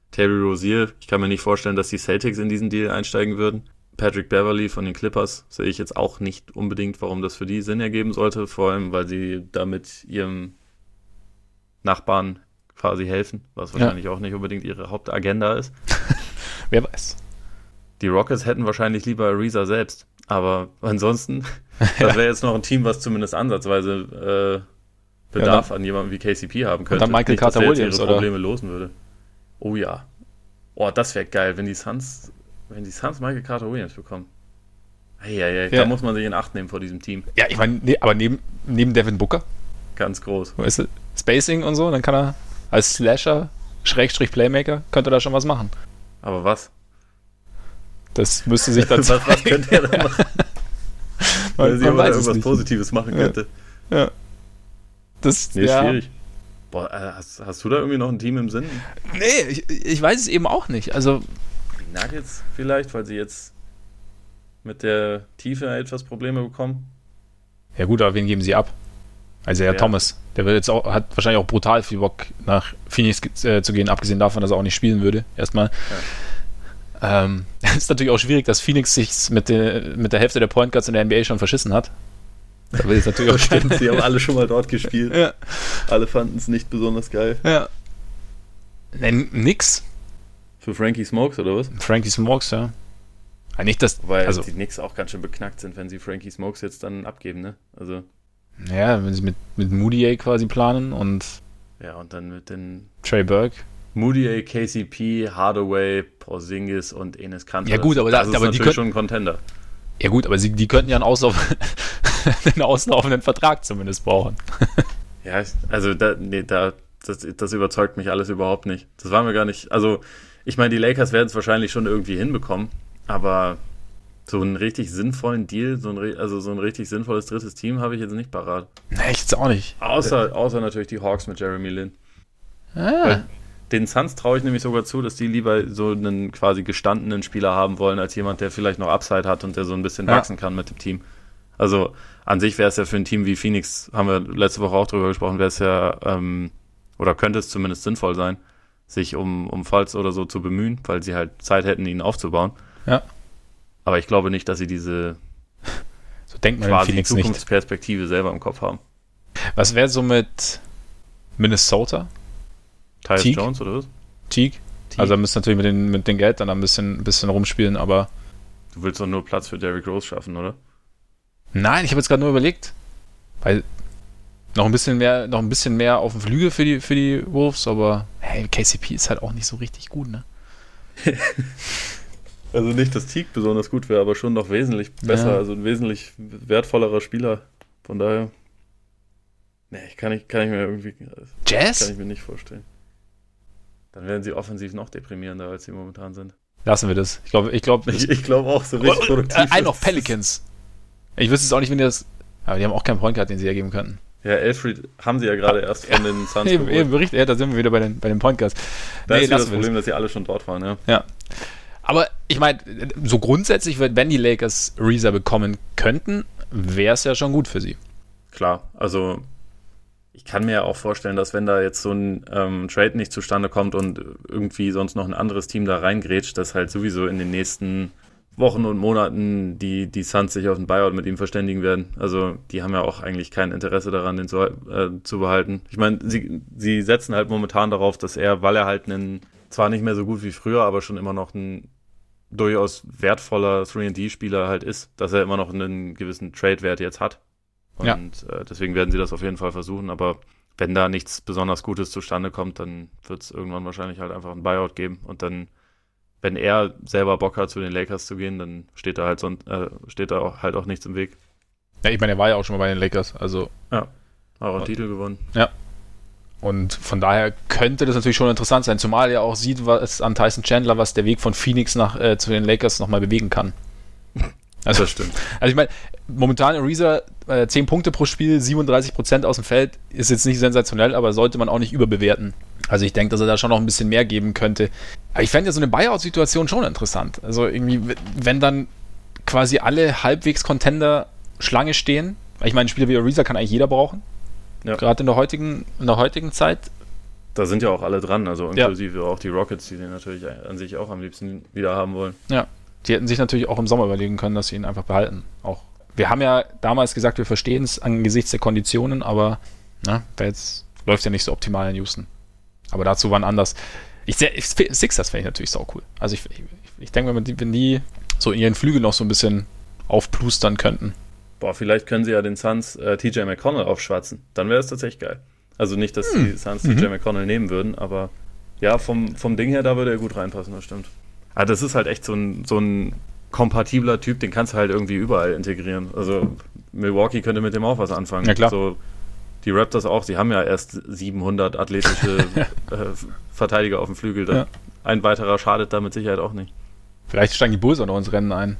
Terry Rozier. Ich kann mir nicht vorstellen, dass die Celtics in diesen Deal einsteigen würden. Patrick Beverly von den Clippers sehe ich jetzt auch nicht unbedingt, warum das für die Sinn ergeben sollte, vor allem, weil sie damit ihrem Nachbarn quasi helfen, was wahrscheinlich ja. auch nicht unbedingt ihre Hauptagenda ist. Wer weiß. Die Rockets hätten wahrscheinlich lieber Ariza selbst. Aber ansonsten, das wäre jetzt noch ein Team, was zumindest ansatzweise äh, Bedarf ja, an jemandem wie KCP haben könnte. Und dann Michael Carter Williams, ihre Probleme oder? losen würde. Oh ja. Oh, das wäre geil, wenn die Suns, wenn die Suns Michael Carter Williams bekommen. Hey, hey, hey, ja. Da muss man sich in Acht nehmen vor diesem Team. Ja, ich meine, nee, aber neben, neben Devin Booker? Ganz groß. Weißt du, Spacing und so, dann kann er als Slasher, Schrägstrich Playmaker, könnte er da schon was machen. Aber was? Das müsste sich dann was, was könnte er da machen? Weil sie aber irgendwas Positives machen könnte. Ja. ja. Das nee, ja. schwierig. Boah, äh, hast, hast, du da irgendwie noch ein Team im Sinn? Nee, ich, ich weiß es eben auch nicht. Also. Die Nuggets vielleicht, weil sie jetzt mit der Tiefe etwas Probleme bekommen. Ja gut, aber wen geben sie ab? Also ja, Thomas, der wird jetzt auch, hat wahrscheinlich auch brutal viel Bock nach Phoenix äh, zu gehen, abgesehen davon, dass er auch nicht spielen würde, erstmal. Ja. Ähm, ist natürlich auch schwierig, dass Phoenix sich mit, de, mit der Hälfte der Point Guards in der NBA schon verschissen hat. Da will ich natürlich auch stimmen. Sie haben alle schon mal dort gespielt. Ja. Alle fanden es nicht besonders geil. Ja. Nee, nix. Für Frankie Smokes oder was? Frankie Smokes, ja. ja nicht, dass, Weil also, die Knicks auch ganz schön beknackt sind, wenn sie Frankie Smokes jetzt dann abgeben, ne? Also. Ja, wenn sie mit, mit Moody quasi planen und. Ja, und dann mit den. Trey Burke. Moody, KCP, Hardaway, Porzingis und Enes Kanter. Ja gut, aber, das, das ist aber natürlich schon ein Contender. Ja gut, aber sie, die könnten ja einen, Auslauf, einen auslaufenden Vertrag zumindest brauchen. ja, also da, nee, da, das, das überzeugt mich alles überhaupt nicht. Das war mir gar nicht. Also ich meine, die Lakers werden es wahrscheinlich schon irgendwie hinbekommen, aber so einen richtig sinnvollen Deal, so ein, also so ein richtig sinnvolles drittes Team habe ich jetzt nicht parat. Nee, ich jetzt auch nicht. Außer, außer natürlich die Hawks mit Jeremy Lin. Ah. Den Suns traue ich nämlich sogar zu, dass die lieber so einen quasi gestandenen Spieler haben wollen, als jemand, der vielleicht noch Upside hat und der so ein bisschen ja. wachsen kann mit dem Team. Also an sich wäre es ja für ein Team wie Phoenix, haben wir letzte Woche auch drüber gesprochen, wäre es ja, ähm, oder könnte es zumindest sinnvoll sein, sich um, um Falls oder so zu bemühen, weil sie halt Zeit hätten, ihn aufzubauen. Ja. Aber ich glaube nicht, dass sie diese so denkt man quasi Phoenix Zukunftsperspektive nicht. selber im Kopf haben. Was wäre so mit Minnesota? Tyus Teague? Jones oder was? Teague. Teague. Also da müsst natürlich mit, den, mit dem Geld dann ein bisschen, ein bisschen rumspielen, aber. Du willst doch nur Platz für Derrick Rose schaffen, oder? Nein, ich habe jetzt gerade nur überlegt. Weil noch ein bisschen mehr, noch ein bisschen mehr auf dem Flügel für die, für die Wolves, aber hey, KCP ist halt auch nicht so richtig gut, ne? also nicht, dass Teague besonders gut wäre, aber schon noch wesentlich besser, ja. also ein wesentlich wertvollerer Spieler. Von daher. Nee, kann ich, kann ich mir irgendwie. Jazz? Kann ich mir nicht vorstellen. Dann werden sie offensiv noch deprimierender, als sie momentan sind. Lassen wir das. Ich glaube, ich glaube. Ich, ich glaube auch so richtig produktiv. Äh, ein noch Pelicans. Ich wüsste es auch nicht, wenn die das. Aber die haben auch keinen Point Guard, den sie hergeben könnten. Ja, Elfried haben sie ja gerade erst von den Suns eben, eben Bericht, ja, da sind wir wieder bei den, bei den Point Guards. Da nee, ist das Problem, das. dass sie alle schon dort waren, ja. Ja. Aber ich meine, so grundsätzlich, wenn die Lakers Reza bekommen könnten, wäre es ja schon gut für sie. Klar, also ich kann mir ja auch vorstellen, dass wenn da jetzt so ein ähm, Trade nicht zustande kommt und irgendwie sonst noch ein anderes Team da reingrätscht, dass halt sowieso in den nächsten Wochen und Monaten die, die Suns sich auf den Buyout mit ihm verständigen werden. Also die haben ja auch eigentlich kein Interesse daran, den zu, äh, zu behalten. Ich meine, sie, sie setzen halt momentan darauf, dass er, weil er halt einen, zwar nicht mehr so gut wie früher, aber schon immer noch ein durchaus wertvoller 3D-Spieler halt ist, dass er immer noch einen gewissen Trade-Wert jetzt hat. Und ja. äh, deswegen werden sie das auf jeden Fall versuchen. Aber wenn da nichts besonders Gutes zustande kommt, dann wird es irgendwann wahrscheinlich halt einfach ein Buyout geben und dann wenn er selber Bock hat, zu den Lakers zu gehen, dann steht da halt so, äh, steht da auch, halt auch nichts im Weg. Ja, ich meine, er war ja auch schon mal bei den Lakers, also. Ja. Auch einen Titel gewonnen. Ja. Und von daher könnte das natürlich schon interessant sein, zumal er auch sieht, was an Tyson Chandler, was der Weg von Phoenix nach äh, zu den Lakers nochmal bewegen kann. Also, das stimmt. Also ich meine, momentan Ariza äh, 10 Punkte pro Spiel, 37 Prozent aus dem Feld, ist jetzt nicht sensationell, aber sollte man auch nicht überbewerten. Also ich denke, dass er da schon noch ein bisschen mehr geben könnte. Aber ich fände ja so eine Buyout-Situation schon interessant. Also irgendwie, wenn dann quasi alle halbwegs Contender Schlange stehen, ich meine, Spieler wie Ariza kann eigentlich jeder brauchen. Ja. Gerade in der heutigen, in der heutigen Zeit. Da sind ja auch alle dran, also inklusive ja. auch die Rockets, die den natürlich an sich auch am liebsten wieder haben wollen. Ja, die hätten sich natürlich auch im Sommer überlegen können, dass sie ihn einfach behalten. Auch wir haben ja damals gesagt, wir verstehen es angesichts der Konditionen, aber na, jetzt läuft ja nicht so optimal in Houston. Aber dazu waren anders. Ich, ich, Sixers fände ich natürlich sau cool. Also ich, ich, ich denke, wenn die, wenn die so in ihren Flügel noch so ein bisschen aufplustern könnten. Boah, vielleicht können sie ja den Suns äh, TJ McConnell aufschwatzen. Dann wäre es tatsächlich geil. Also nicht, dass hm. die Suns mhm. TJ McConnell nehmen würden, aber ja, vom, vom Ding her, da würde er gut reinpassen, das stimmt. Aber das ist halt echt so ein, so ein kompatibler Typ, den kannst du halt irgendwie überall integrieren. Also Milwaukee könnte mit dem auch was anfangen. Ja, klar. So, die Raptors auch, sie haben ja erst 700 athletische äh, Verteidiger auf dem Flügel. Ja. Ein weiterer schadet da mit Sicherheit auch nicht. Vielleicht steigen die Bulls auch noch ins Rennen ein.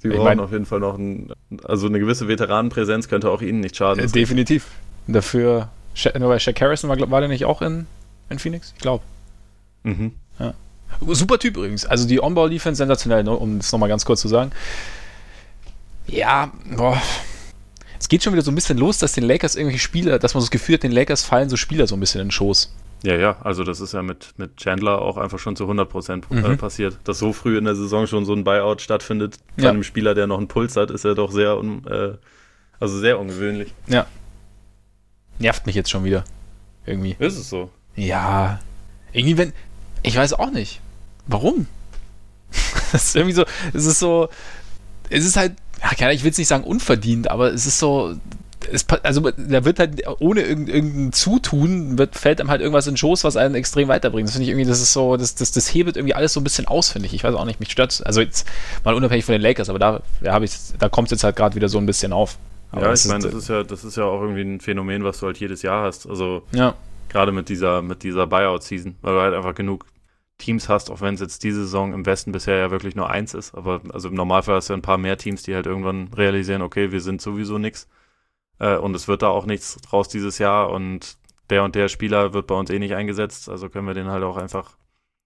Sie ich brauchen mein, auf jeden Fall noch ein, also eine gewisse Veteranenpräsenz könnte auch ihnen nicht schaden. Äh, definitiv. Dafür, nur bei Shaq Harrison war, war der nicht auch in, in Phoenix? Ich glaube. Mhm. Ja. Super Typ übrigens. Also die On-Ball-Defense sensationell, ne, um es nochmal ganz kurz zu sagen. Ja, boah. Es geht schon wieder so ein bisschen los, dass den Lakers irgendwelche Spieler, dass man so das Gefühl hat, den Lakers fallen so Spieler so ein bisschen in den Schoß. Ja, ja, also das ist ja mit, mit Chandler auch einfach schon zu 100% äh, mhm. passiert. Dass so früh in der Saison schon so ein Buyout stattfindet bei ja. einem Spieler, der noch einen Puls hat, ist ja doch sehr, äh, also sehr ungewöhnlich. Ja. Nervt mich jetzt schon wieder. Irgendwie. Ist es so? Ja. Irgendwie, wenn, ich weiß auch nicht. Warum? das ist irgendwie so, es ist so, es ist halt, ja, ich will es nicht sagen unverdient, aber es ist so, es, also da wird halt ohne irgendein, Zutun, wird, fällt einem halt irgendwas in den Schoß, was einen extrem weiterbringt. Das finde ich irgendwie, das ist so, das, das, das hebelt irgendwie alles so ein bisschen aus, finde ich. Ich weiß auch nicht, mich stört Also jetzt mal unabhängig von den Lakers, aber da, ja, da kommt es jetzt halt gerade wieder so ein bisschen auf. Aber ja, ich meine, das ist ja, das ist ja auch irgendwie ein Phänomen, was du halt jedes Jahr hast. Also ja. gerade mit dieser, mit dieser Buyout-Season, weil du halt einfach genug Teams hast, auch wenn es jetzt diese Saison im Westen bisher ja wirklich nur eins ist. Aber also im Normalfall hast du ein paar mehr Teams, die halt irgendwann realisieren, okay, wir sind sowieso nix. Äh, und es wird da auch nichts draus dieses Jahr und der und der Spieler wird bei uns eh nicht eingesetzt. Also können wir den halt auch einfach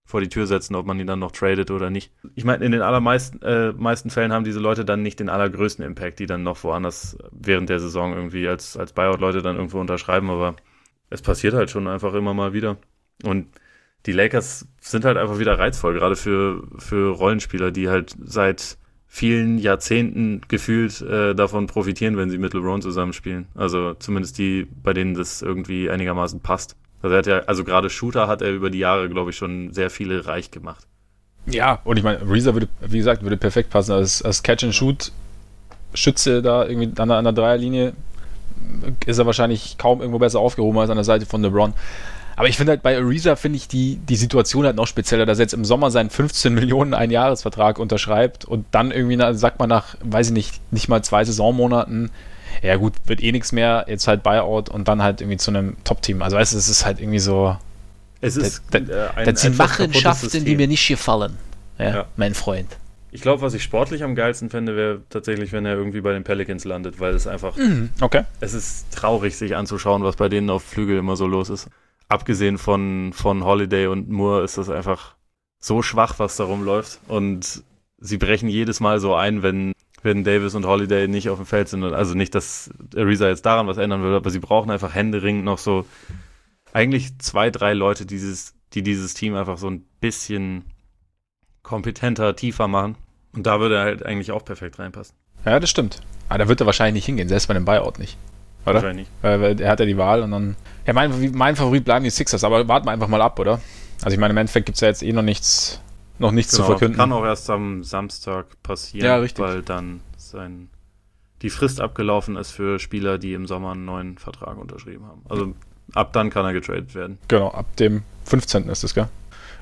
vor die Tür setzen, ob man ihn dann noch tradet oder nicht. Ich meine, in den allermeisten äh, meisten Fällen haben diese Leute dann nicht den allergrößten Impact, die dann noch woanders während der Saison irgendwie als, als Buyout-Leute dann irgendwo unterschreiben, aber es passiert halt schon einfach immer mal wieder. Und die Lakers sind halt einfach wieder reizvoll, gerade für, für Rollenspieler, die halt seit vielen Jahrzehnten gefühlt äh, davon profitieren, wenn sie mit LeBron zusammenspielen. Also zumindest die, bei denen das irgendwie einigermaßen passt. Also hat ja, also gerade Shooter hat er über die Jahre, glaube ich, schon sehr viele reich gemacht. Ja, und ich meine, Reeser würde, wie gesagt, würde perfekt passen. Als, als Catch-and-Shoot-Schütze da irgendwie an der, an der Dreierlinie ist er wahrscheinlich kaum irgendwo besser aufgehoben als an der Seite von LeBron. Aber ich finde halt bei Ariza finde ich die, die Situation halt noch spezieller, dass er jetzt im Sommer seinen 15 Millionen Einjahresvertrag unterschreibt und dann irgendwie, sagt man nach, weiß ich nicht, nicht mal zwei Saisonmonaten, ja gut, wird eh nichts mehr, jetzt halt Buyout und dann halt irgendwie zu einem Top-Team. Also weißt du, es ist halt irgendwie so. Es ist da, da, äh, ein, das sind Machenschaften, die mir nicht gefallen, ja, ja. mein Freund. Ich glaube, was ich sportlich am geilsten fände, wäre tatsächlich, wenn er irgendwie bei den Pelicans landet, weil es einfach. Mhm, okay. Es ist traurig, sich anzuschauen, was bei denen auf Flügel immer so los ist abgesehen von, von Holiday und Moore ist das einfach so schwach, was da rumläuft. Und sie brechen jedes Mal so ein, wenn, wenn Davis und Holiday nicht auf dem Feld sind. Also nicht, dass Ariza jetzt daran was ändern würde, aber sie brauchen einfach händeringend noch so eigentlich zwei, drei Leute, dieses, die dieses Team einfach so ein bisschen kompetenter, tiefer machen. Und da würde er halt eigentlich auch perfekt reinpassen. Ja, das stimmt. Aber da wird er wahrscheinlich nicht hingehen, selbst bei einem Buyout nicht. Oder? Wahrscheinlich. Weil er hat ja die Wahl und dann. Ja, mein, mein Favorit bleiben die Sixers, aber warten wir einfach mal ab, oder? Also ich meine, im Endeffekt gibt es ja jetzt eh noch nichts, noch nichts genau, zu verkünden. Kann auch erst am Samstag passieren, ja, richtig. weil dann sein, die Frist abgelaufen ist für Spieler, die im Sommer einen neuen Vertrag unterschrieben haben. Also ab dann kann er getradet werden. Genau, ab dem 15. ist es, gell?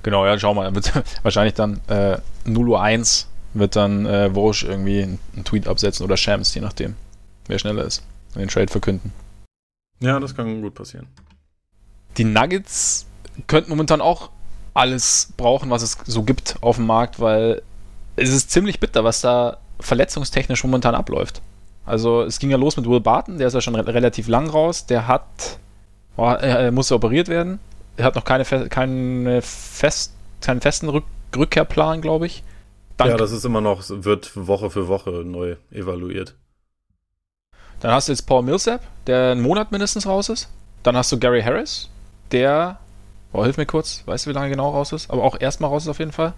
Genau, ja, schau mal. Wird wahrscheinlich dann äh, 0 Uhr 1 wird dann äh, Walsh irgendwie einen Tweet absetzen oder Shams, je nachdem, wer schneller ist, den Trade verkünden. Ja, das kann gut passieren. Die Nuggets könnten momentan auch alles brauchen, was es so gibt auf dem Markt, weil es ist ziemlich bitter, was da verletzungstechnisch momentan abläuft. Also es ging ja los mit Will Barton, der ist ja schon re relativ lang raus, der hat, oh, er musste operiert werden, er hat noch keine, keine fest, keinen festen Rück Rückkehrplan, glaube ich. Dank ja, das ist immer noch, wird Woche für Woche neu evaluiert. Dann hast du jetzt Paul Millsap, der einen Monat mindestens raus ist. Dann hast du Gary Harris, der, oh, hilf mir kurz, weißt du, wie lange genau raus ist? Aber auch erstmal raus ist auf jeden Fall.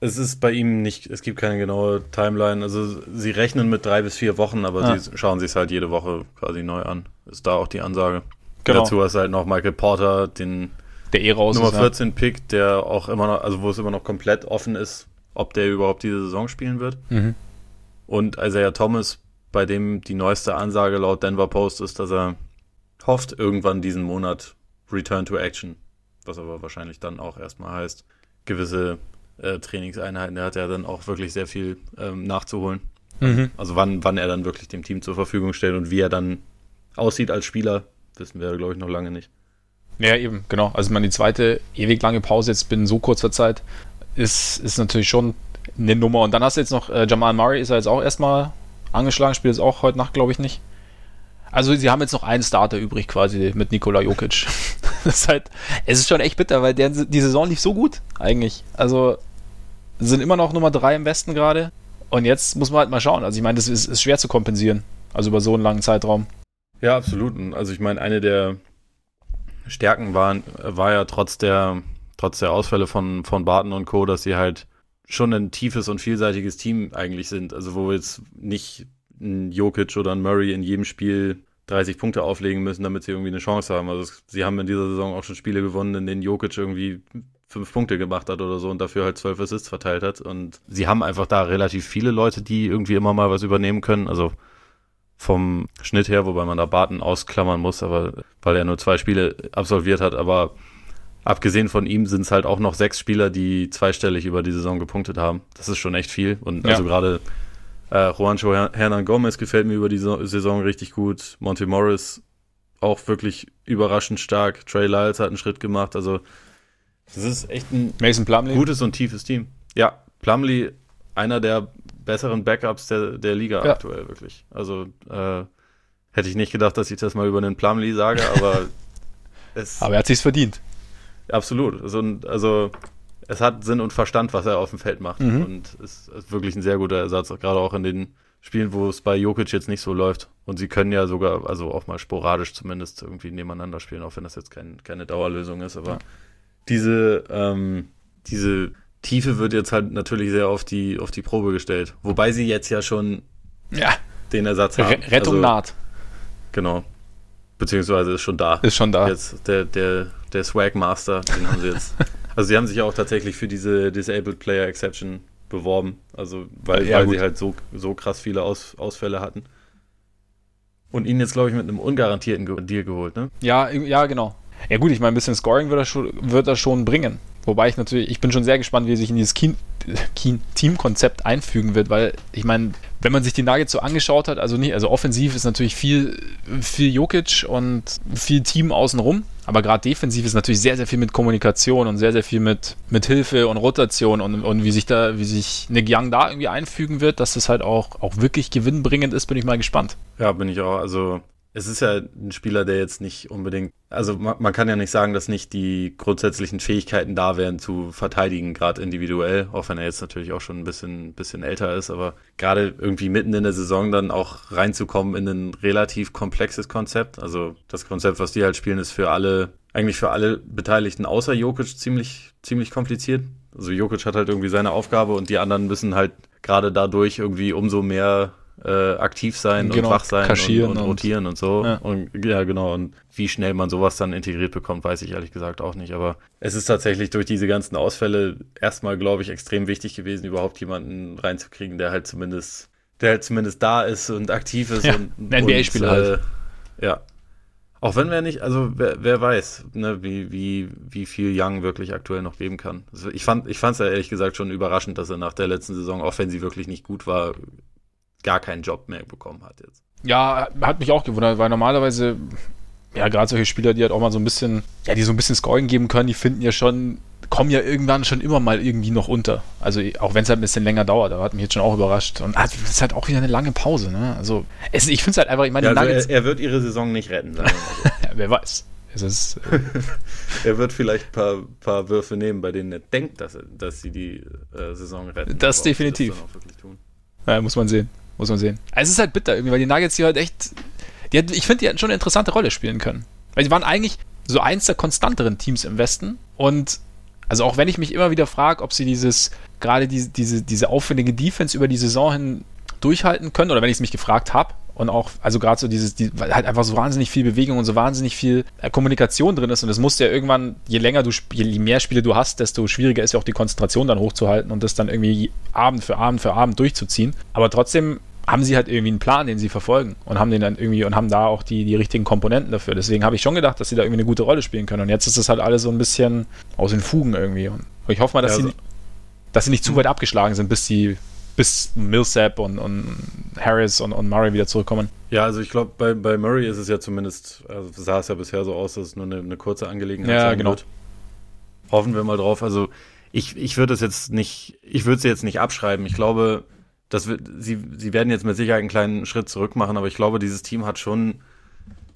Es ist bei ihm nicht, es gibt keine genaue Timeline. Also sie rechnen mit drei bis vier Wochen, aber ah. sie schauen sich es halt jede Woche quasi neu an. Ist da auch die Ansage. Genau. Dazu hast du halt noch Michael Porter, den der eh raus Nummer ist, 14 ja. Pick, der auch immer noch, also wo es immer noch komplett offen ist, ob der überhaupt diese Saison spielen wird. Mhm. Und Isaiah Thomas, bei dem die neueste Ansage laut Denver Post ist, dass er hofft, irgendwann diesen Monat Return to Action, was aber wahrscheinlich dann auch erstmal heißt, gewisse äh, Trainingseinheiten. Er hat ja dann auch wirklich sehr viel ähm, nachzuholen. Mhm. Also wann, wann er dann wirklich dem Team zur Verfügung stellt und wie er dann aussieht als Spieler, wissen wir, glaube ich, noch lange nicht. Ja, eben, genau. Also man die zweite ewig lange Pause jetzt binnen so kurzer Zeit ist, ist natürlich schon eine Nummer. Und dann hast du jetzt noch äh, Jamal Murray, ist er jetzt auch erstmal angeschlagen, spielt jetzt auch heute Nacht, glaube ich, nicht. Also sie haben jetzt noch einen Starter übrig quasi mit Nikola Jokic. das ist halt, es ist schon echt bitter, weil der, die Saison lief so gut eigentlich. Also sind immer noch Nummer drei im Westen gerade. Und jetzt muss man halt mal schauen. Also ich meine, das ist, ist schwer zu kompensieren. Also über so einen langen Zeitraum. Ja, absolut. Also ich meine, eine der Stärken waren, war ja trotz der, trotz der Ausfälle von, von Barton und Co., dass sie halt schon ein tiefes und vielseitiges Team eigentlich sind. Also wo jetzt nicht ein Jokic oder ein Murray in jedem Spiel 30 Punkte auflegen müssen, damit sie irgendwie eine Chance haben. Also sie haben in dieser Saison auch schon Spiele gewonnen, in denen Jokic irgendwie fünf Punkte gemacht hat oder so und dafür halt zwölf Assists verteilt hat. Und sie haben einfach da relativ viele Leute, die irgendwie immer mal was übernehmen können. Also vom Schnitt her, wobei man da Barton ausklammern muss, aber weil er nur zwei Spiele absolviert hat. Aber abgesehen von ihm sind es halt auch noch sechs Spieler, die zweistellig über die Saison gepunktet haben. Das ist schon echt viel. Und ja. also gerade äh, Juancho Hernan Gomez gefällt mir über die Saison richtig gut. Monty Morris auch wirklich überraschend stark. Trey Lyles hat einen Schritt gemacht. Also, das ist echt ein gutes und tiefes Team. Ja, Plumlee, einer der besseren Backups der, der Liga ja. aktuell, wirklich. Also, äh, hätte ich nicht gedacht, dass ich das mal über einen Plumlee sage, aber es. Aber er hat sich's verdient. Absolut. Also, also es hat Sinn und Verstand, was er auf dem Feld macht. Mhm. Und es ist wirklich ein sehr guter Ersatz, gerade auch in den Spielen, wo es bei Jokic jetzt nicht so läuft. Und sie können ja sogar, also auch mal sporadisch zumindest irgendwie nebeneinander spielen, auch wenn das jetzt kein, keine Dauerlösung ist. Aber ja. diese, ähm, diese Tiefe wird jetzt halt natürlich sehr auf die, auf die Probe gestellt. Wobei sie jetzt ja schon ja. den Ersatz haben. Rettung also, naht. Genau. Beziehungsweise ist schon da. Ist schon da. Jetzt der, der, der Swag Master, den haben sie jetzt. Also sie haben sich auch tatsächlich für diese Disabled Player Exception beworben. Also weil, ja, weil sie halt so, so krass viele Aus, Ausfälle hatten. Und ihn jetzt, glaube ich, mit einem ungarantierten Deal geholt, ne? Ja, ja, genau. Ja gut, ich meine, ein bisschen Scoring wird er schon, wird er schon bringen. Wobei ich natürlich, ich bin schon sehr gespannt, wie er sich in dieses Teamkonzept einfügen wird, weil ich meine, wenn man sich die Nuggets so angeschaut hat, also nicht, also offensiv ist natürlich viel, viel Jokic und viel Team außenrum, aber gerade defensiv ist natürlich sehr, sehr viel mit Kommunikation und sehr, sehr viel mit, mit Hilfe und Rotation und, und wie sich da, wie sich Nick Young da irgendwie einfügen wird, dass das halt auch, auch wirklich gewinnbringend ist, bin ich mal gespannt. Ja, bin ich auch. Also es ist ja ein Spieler, der jetzt nicht unbedingt, also man, man, kann ja nicht sagen, dass nicht die grundsätzlichen Fähigkeiten da wären zu verteidigen, gerade individuell, auch wenn er jetzt natürlich auch schon ein bisschen, bisschen älter ist, aber gerade irgendwie mitten in der Saison dann auch reinzukommen in ein relativ komplexes Konzept. Also das Konzept, was die halt spielen, ist für alle, eigentlich für alle Beteiligten außer Jokic ziemlich, ziemlich kompliziert. Also Jokic hat halt irgendwie seine Aufgabe und die anderen müssen halt gerade dadurch irgendwie umso mehr äh, aktiv sein genau, und wach sein und, und, rotieren und, und so. Ja. Und ja, genau. Und wie schnell man sowas dann integriert bekommt, weiß ich ehrlich gesagt auch nicht. Aber es ist tatsächlich durch diese ganzen Ausfälle erstmal, glaube ich, extrem wichtig gewesen, überhaupt jemanden reinzukriegen, der halt zumindest, der halt zumindest da ist und aktiv ist ja, und NBA-Spieler halt. Äh, ja. Auch wenn wir nicht, also wer, wer weiß, ne, wie, wie, wie viel Young wirklich aktuell noch geben kann. Also ich fand ich fand es ja ehrlich gesagt schon überraschend, dass er nach der letzten Saison, auch wenn sie wirklich nicht gut war, gar keinen Job mehr bekommen hat jetzt. Ja, hat mich auch gewundert, weil normalerweise, ja, gerade solche Spieler, die halt auch mal so ein bisschen, ja, die so ein bisschen Scoring geben können, die finden ja schon, kommen ja irgendwann schon immer mal irgendwie noch unter. Also auch wenn es halt ein bisschen länger dauert, aber hat mich jetzt schon auch überrascht. Und ah, das ist halt auch wieder eine lange Pause, ne? Also es, ich finde es halt einfach, ich meine, ja, also er, er, wird ihre Saison nicht retten, sagen wir mal so. ja, wer weiß. Es ist, äh er wird vielleicht ein paar, paar Würfe nehmen, bei denen er denkt, dass, dass sie die äh, Saison retten. Das definitiv. Das ja, muss man sehen. Muss man sehen. Also es ist halt bitter irgendwie, weil die Nuggets hier halt echt. Die hat, ich finde, die hätten schon eine interessante Rolle spielen können. Weil sie waren eigentlich so eins der konstanteren Teams im Westen und also auch wenn ich mich immer wieder frage, ob sie dieses, gerade diese, diese, diese aufwendige Defense über die Saison hin durchhalten können, oder wenn ich es mich gefragt habe, und auch, also gerade so dieses, die, weil halt einfach so wahnsinnig viel Bewegung und so wahnsinnig viel äh, Kommunikation drin ist und das musst du ja irgendwann, je länger du, je mehr Spiele du hast, desto schwieriger ist ja auch die Konzentration dann hochzuhalten und das dann irgendwie Abend für Abend für Abend durchzuziehen. Aber trotzdem haben sie halt irgendwie einen Plan, den sie verfolgen und haben den dann irgendwie und haben da auch die, die richtigen Komponenten dafür. Deswegen habe ich schon gedacht, dass sie da irgendwie eine gute Rolle spielen können. Und jetzt ist das halt alles so ein bisschen aus den Fugen irgendwie. Und ich hoffe mal, dass, ja, also, sie, dass sie nicht zu weit abgeschlagen sind, bis sie bis Millsap und, und Harris und, und Murray wieder zurückkommen. Ja, also ich glaube, bei, bei Murray ist es ja zumindest, also sah es ja bisher so aus, dass es nur eine, eine kurze Angelegenheit ja, sein genau. wird. Hoffen wir mal drauf. Also ich, ich würde es jetzt nicht, ich würde sie jetzt nicht abschreiben. Ich glaube, das wird, sie, sie werden jetzt mit Sicherheit einen kleinen Schritt zurück machen, aber ich glaube, dieses Team hat schon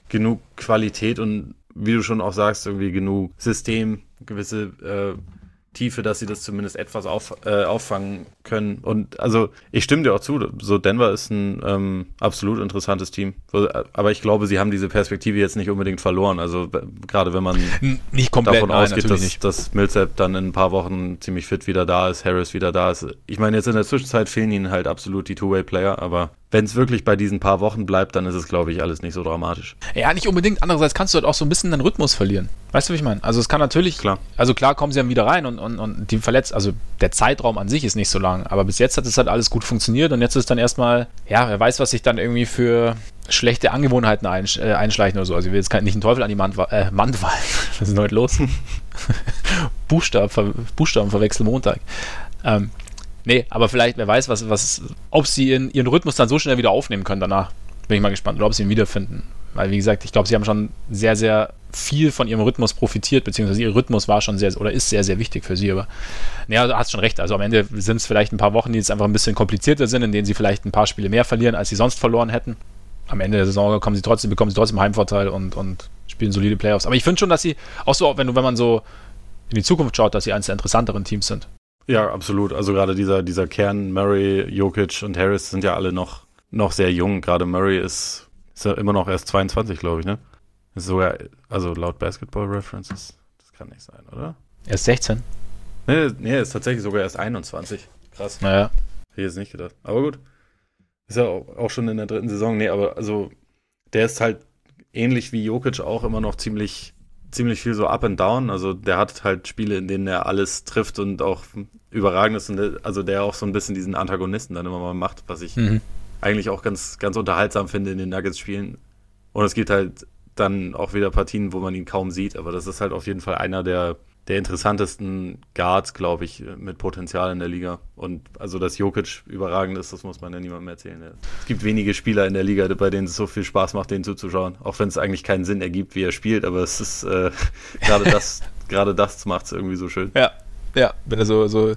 genug Qualität und wie du schon auch sagst, irgendwie genug System, gewisse äh, Tiefe, dass sie das zumindest etwas auf, äh, auffangen können. Und also ich stimme dir auch zu, so Denver ist ein ähm, absolut interessantes Team. Aber ich glaube, sie haben diese Perspektive jetzt nicht unbedingt verloren. Also gerade wenn man nicht komplett, davon nein, ausgeht, dass, dass Millsap dann in ein paar Wochen ziemlich fit wieder da ist, Harris wieder da ist. Ich meine, jetzt in der Zwischenzeit fehlen ihnen halt absolut die Two-Way-Player, aber wenn es wirklich bei diesen paar Wochen bleibt, dann ist es, glaube ich, alles nicht so dramatisch. Ja, nicht unbedingt. Andererseits kannst du halt auch so ein bisschen den Rhythmus verlieren. Weißt du, wie ich meine? Also es kann natürlich, klar. also klar kommen sie dann wieder rein und, und, und die verletzt, also der Zeitraum an sich ist nicht so lang, aber bis jetzt hat es halt alles gut funktioniert und jetzt ist dann erstmal, ja, wer weiß, was sich dann irgendwie für schlechte Angewohnheiten einsch äh, einschleichen oder so. Also ich will jetzt nicht einen Teufel an die Mand, äh, Mand Was ist denn heute los? Buchstaben, Ver Buchstaben verwechseln Montag. Ähm, Nee, aber vielleicht, wer weiß, was, was, ob sie ihren, ihren Rhythmus dann so schnell wieder aufnehmen können danach. Bin ich mal gespannt, oder ob sie ihn wiederfinden. Weil, wie gesagt, ich glaube, sie haben schon sehr, sehr viel von ihrem Rhythmus profitiert, beziehungsweise ihr Rhythmus war schon sehr, oder ist sehr, sehr wichtig für sie. Aber, naja, du hast schon recht. Also am Ende sind es vielleicht ein paar Wochen, die jetzt einfach ein bisschen komplizierter sind, in denen sie vielleicht ein paar Spiele mehr verlieren, als sie sonst verloren hätten. Am Ende der Saison kommen sie trotzdem, bekommen sie trotzdem Heimvorteil und, und spielen solide Playoffs. Aber ich finde schon, dass sie, auch so, wenn du, wenn man so in die Zukunft schaut, dass sie eines der interessanteren Teams sind. Ja, absolut. Also gerade dieser, dieser Kern, Murray, Jokic und Harris sind ja alle noch, noch sehr jung. Gerade Murray ist, ist ja immer noch erst 22, glaube ich, ne? Ist sogar, also laut Basketball References, das kann nicht sein, oder? Er ist 16? Nee, nee, er ist tatsächlich sogar erst 21. Krass. Naja. Hätte ich jetzt nicht gedacht. Aber gut. Ist ja auch, auch schon in der dritten Saison. Nee, aber also, der ist halt ähnlich wie Jokic auch immer noch ziemlich ziemlich viel so up and down. Also der hat halt Spiele, in denen er alles trifft und auch überragend ist. Und also der auch so ein bisschen diesen Antagonisten dann immer mal macht, was ich mhm. eigentlich auch ganz, ganz unterhaltsam finde in den Nuggets-Spielen. Und es gibt halt dann auch wieder Partien, wo man ihn kaum sieht. Aber das ist halt auf jeden Fall einer der der interessantesten Guards, glaube ich, mit Potenzial in der Liga. Und also, dass Jokic überragend ist, das muss man ja niemandem erzählen. Es gibt wenige Spieler in der Liga, bei denen es so viel Spaß macht, denen zuzuschauen. Auch wenn es eigentlich keinen Sinn ergibt, wie er spielt, aber es ist äh, gerade das, gerade das macht es irgendwie so schön. Ja. Ja, wenn er so, so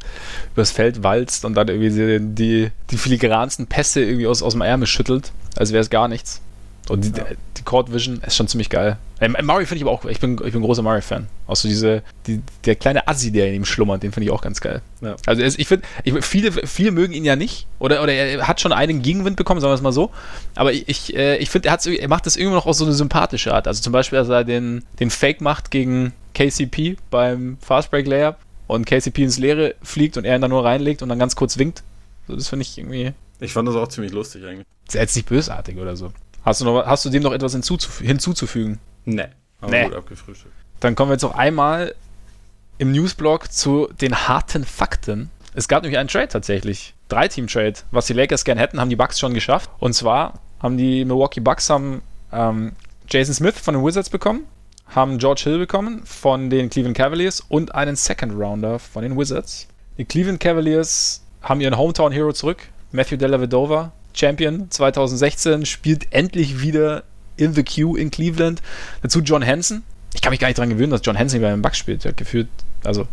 übers Feld walzt und dann irgendwie die, die filigransten Pässe irgendwie aus, aus dem Ärmel schüttelt, als wäre es gar nichts. Und die, ja. Die Court Vision ist schon ziemlich geil. Ähm, Murray finde ich aber auch, ich bin, ich bin großer Murray-Fan. Auch so diese, die, der kleine Assi, der in ihm schlummert, den finde ich auch ganz geil. Ja. Also ich finde, viele, viele mögen ihn ja nicht. Oder, oder er hat schon einen Gegenwind bekommen, sagen wir es mal so. Aber ich, ich, äh, ich finde, er, er macht das irgendwie noch auf so eine sympathische Art. Also zum Beispiel, dass er den, den Fake macht gegen KCP beim Fastbreak Layup und KCP ins Leere fliegt und er ihn dann nur reinlegt und dann ganz kurz winkt. So, das finde ich irgendwie. Ich fand das auch ziemlich lustig eigentlich. Ist jetzt nicht bösartig oder so. Hast du, noch, hast du dem noch etwas hinzuzufügen? Nee, haben nee. gut abgefrühstückt. Dann kommen wir jetzt noch einmal im Newsblog zu den harten Fakten. Es gab nämlich einen Trade tatsächlich. Drei-Team-Trade. Was die Lakers gern hätten, haben die Bucks schon geschafft. Und zwar haben die Milwaukee Bucks haben ähm, Jason Smith von den Wizards bekommen, haben George Hill bekommen von den Cleveland Cavaliers und einen Second Rounder von den Wizards. Die Cleveland Cavaliers haben ihren Hometown Hero zurück, Matthew Della Vedova, Champion 2016, spielt endlich wieder in the Queue in Cleveland. Dazu John Hansen. Ich kann mich gar nicht daran gewöhnen, dass John Hansen bei einem Bucks spielt. Er hat gefühlt, also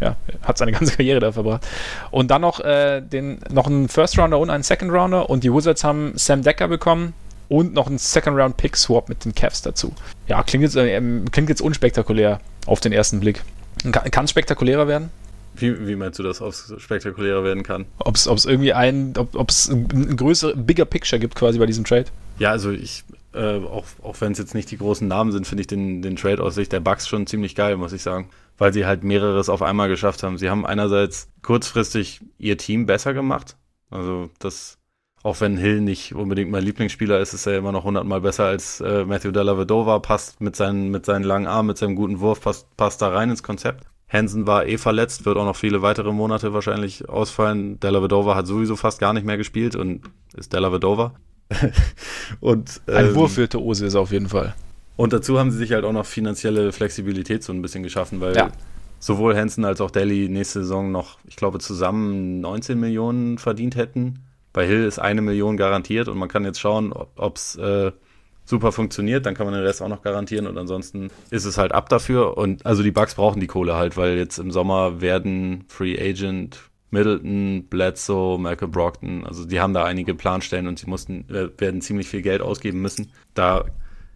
ja, hat seine ganze Karriere da verbracht. Und dann noch, äh, den, noch einen First Rounder und einen Second Rounder. Und die Wizards haben Sam Decker bekommen und noch einen Second Round Pick Swap mit den Cavs dazu. Ja, klingt jetzt, äh, klingt jetzt unspektakulär auf den ersten Blick. Kann es spektakulärer werden? Wie, wie meinst du, dass es spektakulärer werden kann? Ob es irgendwie ein, ob es ein größer, bigger Picture gibt quasi bei diesem Trade? Ja, also ich, äh, auch, auch wenn es jetzt nicht die großen Namen sind, finde ich den, den Trade aus Sicht der Bucks schon ziemlich geil, muss ich sagen. Weil sie halt mehreres auf einmal geschafft haben. Sie haben einerseits kurzfristig ihr Team besser gemacht. Also das, auch wenn Hill nicht unbedingt mein Lieblingsspieler ist, ist er immer noch hundertmal besser als äh, Matthew Della Vedova, passt mit seinen, mit seinen langen Armen, mit seinem guten Wurf, passt, passt da rein ins Konzept. Hansen war eh verletzt, wird auch noch viele weitere Monate wahrscheinlich ausfallen. Della Vedova hat sowieso fast gar nicht mehr gespielt und ist Della Vedova. und, ähm, Ein Wurfvirtuose ist auf jeden Fall. Und dazu haben sie sich halt auch noch finanzielle Flexibilität so ein bisschen geschaffen, weil ja. sowohl Hansen als auch Delhi nächste Saison noch, ich glaube, zusammen 19 Millionen verdient hätten. Bei Hill ist eine Million garantiert und man kann jetzt schauen, ob es äh, super funktioniert, dann kann man den Rest auch noch garantieren und ansonsten ist es halt ab dafür. Und also die Bugs brauchen die Kohle halt, weil jetzt im Sommer werden Free Agent Middleton, Bledsoe, Michael Brockton, also die haben da einige Planstellen und sie mussten, äh, werden ziemlich viel Geld ausgeben müssen. Da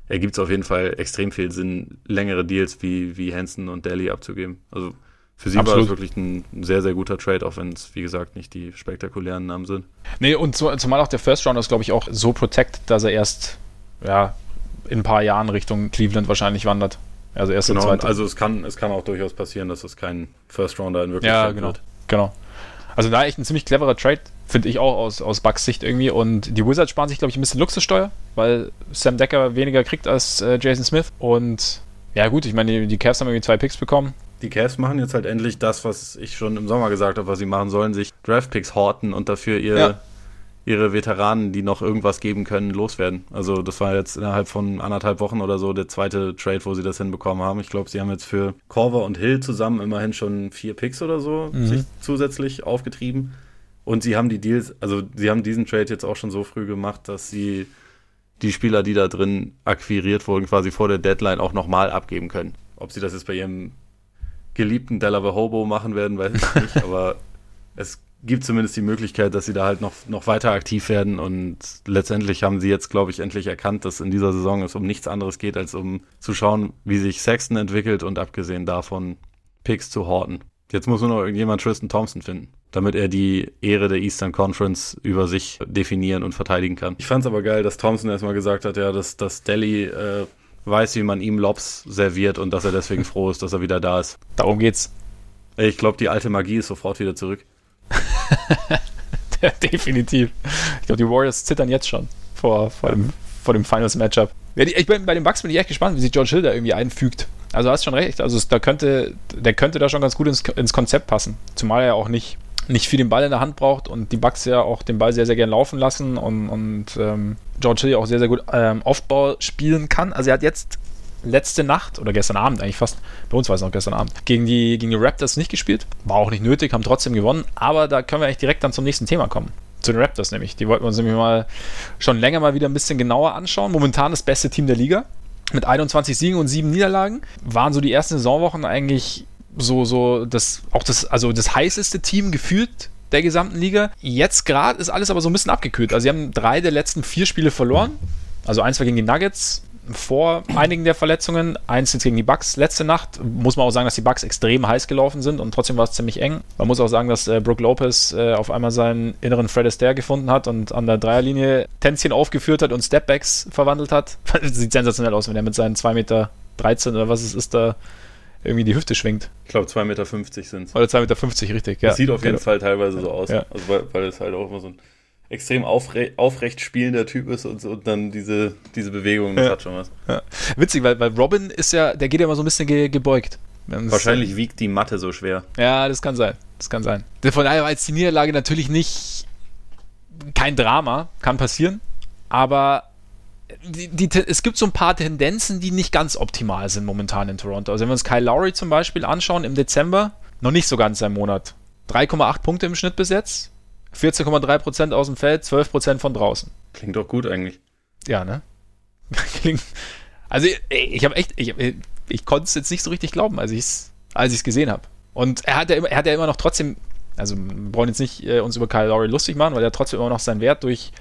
ergibt es auf jeden Fall extrem viel Sinn, längere Deals wie, wie Hansen und Daly abzugeben. Also für sie Absolut. war das wirklich ein, sehr, sehr guter Trade, auch wenn es, wie gesagt, nicht die spektakulären Namen sind. Nee, und zumal auch der First Round ist, glaube ich, auch so protected, dass er erst ja, in ein paar Jahren Richtung Cleveland wahrscheinlich wandert. Also erst genau, Also es kann, es kann auch durchaus passieren, dass es kein First Rounder in Wirklichkeit ja, genau, wird. Genau. Also da echt ein ziemlich cleverer Trade, finde ich auch aus, aus Bucks Sicht irgendwie. Und die Wizards sparen sich, glaube ich, ein bisschen Luxussteuer, weil Sam Decker weniger kriegt als äh, Jason Smith. Und ja, gut, ich meine, die, die Cavs haben irgendwie zwei Picks bekommen. Die Cavs machen jetzt halt endlich das, was ich schon im Sommer gesagt habe, was sie machen sollen, sich Draft-Picks horten und dafür ihr ja ihre Veteranen, die noch irgendwas geben können, loswerden. Also das war jetzt innerhalb von anderthalb Wochen oder so der zweite Trade, wo sie das hinbekommen haben. Ich glaube, sie haben jetzt für Corver und Hill zusammen immerhin schon vier Picks oder so mhm. sich zusätzlich aufgetrieben. Und sie haben die Deals, also sie haben diesen Trade jetzt auch schon so früh gemacht, dass sie die Spieler, die da drin akquiriert wurden, quasi vor der Deadline auch nochmal abgeben können. Ob sie das jetzt bei ihrem geliebten Delaware Hobo machen werden, weiß ich nicht, aber es gibt zumindest die Möglichkeit, dass sie da halt noch, noch weiter aktiv werden. Und letztendlich haben sie jetzt, glaube ich, endlich erkannt, dass in dieser Saison es um nichts anderes geht, als um zu schauen, wie sich Sexton entwickelt und abgesehen davon Picks zu horten. Jetzt muss nur noch irgendjemand Tristan Thompson finden, damit er die Ehre der Eastern Conference über sich definieren und verteidigen kann. Ich fand es aber geil, dass Thompson erstmal gesagt hat, ja, dass, dass Delhi äh, weiß, wie man ihm Lobs serviert und dass er deswegen froh ist, dass er wieder da ist. Darum geht's. Ich glaube, die alte Magie ist sofort wieder zurück. Definitiv. Ich glaube, die Warriors zittern jetzt schon vor, vor, dem, vor dem Finals-Matchup. Ich bin, bei den Bucks bin ich echt gespannt, wie sich George Hill da irgendwie einfügt. Also hast schon recht. Also da könnte, der könnte da schon ganz gut ins, ins Konzept passen. Zumal er ja auch nicht, nicht viel den Ball in der Hand braucht und die Bucks ja auch den Ball sehr, sehr gern laufen lassen und, und ähm, George Hill ja auch sehr, sehr gut ähm, Aufbau spielen kann. Also er hat jetzt letzte Nacht oder gestern Abend eigentlich fast, bei uns war es noch gestern Abend, gegen die, gegen die Raptors nicht gespielt. War auch nicht nötig, haben trotzdem gewonnen. Aber da können wir eigentlich direkt dann zum nächsten Thema kommen. Zu den Raptors nämlich. Die wollten wir uns nämlich mal schon länger mal wieder ein bisschen genauer anschauen. Momentan das beste Team der Liga. Mit 21 Siegen und 7 Niederlagen. Waren so die ersten Saisonwochen eigentlich so, so das, auch das, also das heißeste Team gefühlt der gesamten Liga. Jetzt gerade ist alles aber so ein bisschen abgekühlt. Also sie haben drei der letzten vier Spiele verloren. Also eins war gegen die Nuggets, vor einigen der Verletzungen. Eins jetzt gegen die Bucks letzte Nacht. Muss man auch sagen, dass die Bucks extrem heiß gelaufen sind und trotzdem war es ziemlich eng. Man muss auch sagen, dass äh, Brook Lopez äh, auf einmal seinen inneren Fred Astaire gefunden hat und an der Dreierlinie Tänzchen aufgeführt hat und Stepbacks verwandelt hat. Sieht sensationell aus, wenn er mit seinen 2 Meter 13 oder was es ist da irgendwie die Hüfte schwingt. Ich glaube 2,50 Meter sind es. Oder 2,50 Meter, richtig, ja. Das sieht auf jeden genau. Fall teilweise so aus. Ja. Also weil, weil es halt auch immer so ein extrem aufre aufrecht spielender Typ ist und, und dann diese, diese Bewegung, das ja. hat schon was. Ja. Witzig, weil, weil Robin ist ja, der geht ja immer so ein bisschen ge gebeugt. Wahrscheinlich ist, wiegt die Matte so schwer. Ja, das kann sein. Das kann sein. Von daher war jetzt die Niederlage natürlich nicht kein Drama, kann passieren, aber die, die, es gibt so ein paar Tendenzen, die nicht ganz optimal sind momentan in Toronto. Also wenn wir uns Kyle Lowry zum Beispiel anschauen im Dezember, noch nicht so ganz ein Monat. 3,8 Punkte im Schnitt bis jetzt, 14,3% aus dem Feld, 12% von draußen. Klingt doch gut eigentlich. Ja, ne? Klingt. Also ich, ich habe echt, ich, ich konnte es jetzt nicht so richtig glauben, als ich es als ich's gesehen habe. Und er hat, ja immer, er hat ja immer noch trotzdem, also wir brauchen jetzt nicht äh, uns über Kyle Lowry lustig machen, weil er trotzdem immer noch seinen Wert durch,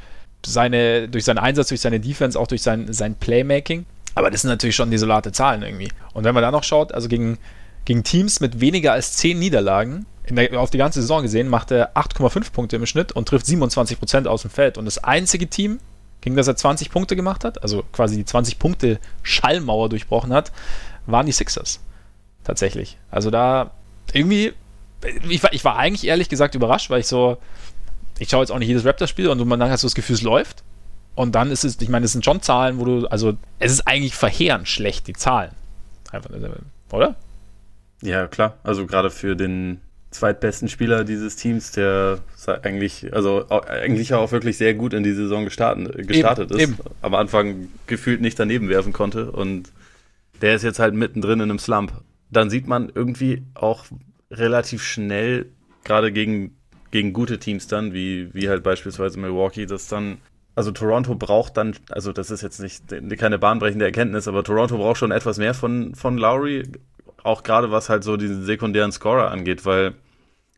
seine, durch seinen Einsatz, durch seine Defense, auch durch sein, sein Playmaking. Aber das sind natürlich schon desolate Zahlen irgendwie. Und wenn man da noch schaut, also gegen, gegen Teams mit weniger als 10 Niederlagen, der, auf die ganze Saison gesehen, macht er 8,5 Punkte im Schnitt und trifft 27% aus dem Feld. Und das einzige Team, gegen das er 20 Punkte gemacht hat, also quasi die 20 Punkte Schallmauer durchbrochen hat, waren die Sixers. Tatsächlich. Also da irgendwie, ich war, ich war eigentlich ehrlich gesagt überrascht, weil ich so, ich schaue jetzt auch nicht jedes Raptors-Spiel und man hast so das Gefühl, es läuft. Und dann ist es, ich meine, es sind schon Zahlen, wo du, also es ist eigentlich verheerend schlecht, die Zahlen. Einfach, oder? Ja, klar. Also gerade für den zweitbesten Spieler dieses Teams, der eigentlich, also eigentlich auch wirklich sehr gut in die Saison gestartet, gestartet eben, ist. Eben. Am Anfang gefühlt nicht daneben werfen konnte und der ist jetzt halt mittendrin in einem Slump. Dann sieht man irgendwie auch relativ schnell, gerade gegen, gegen gute Teams dann, wie, wie halt beispielsweise Milwaukee, dass dann also Toronto braucht dann, also das ist jetzt nicht keine bahnbrechende Erkenntnis, aber Toronto braucht schon etwas mehr von, von Lowry, auch gerade was halt so diesen sekundären Scorer angeht, weil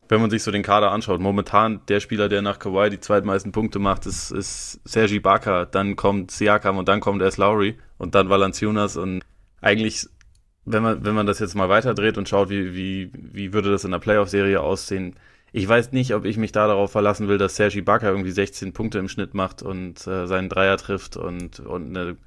wenn man sich so den Kader anschaut, momentan der Spieler, der nach Kawhi die zweitmeisten Punkte macht, ist, ist Sergi Barker, dann kommt Siakam und dann kommt erst Lowry und dann Valanciunas und eigentlich, wenn man, wenn man das jetzt mal weiterdreht und schaut, wie, wie, wie würde das in der Playoff-Serie aussehen, ich weiß nicht, ob ich mich da darauf verlassen will, dass Sergi Barker irgendwie 16 Punkte im Schnitt macht und äh, seinen Dreier trifft und, und eine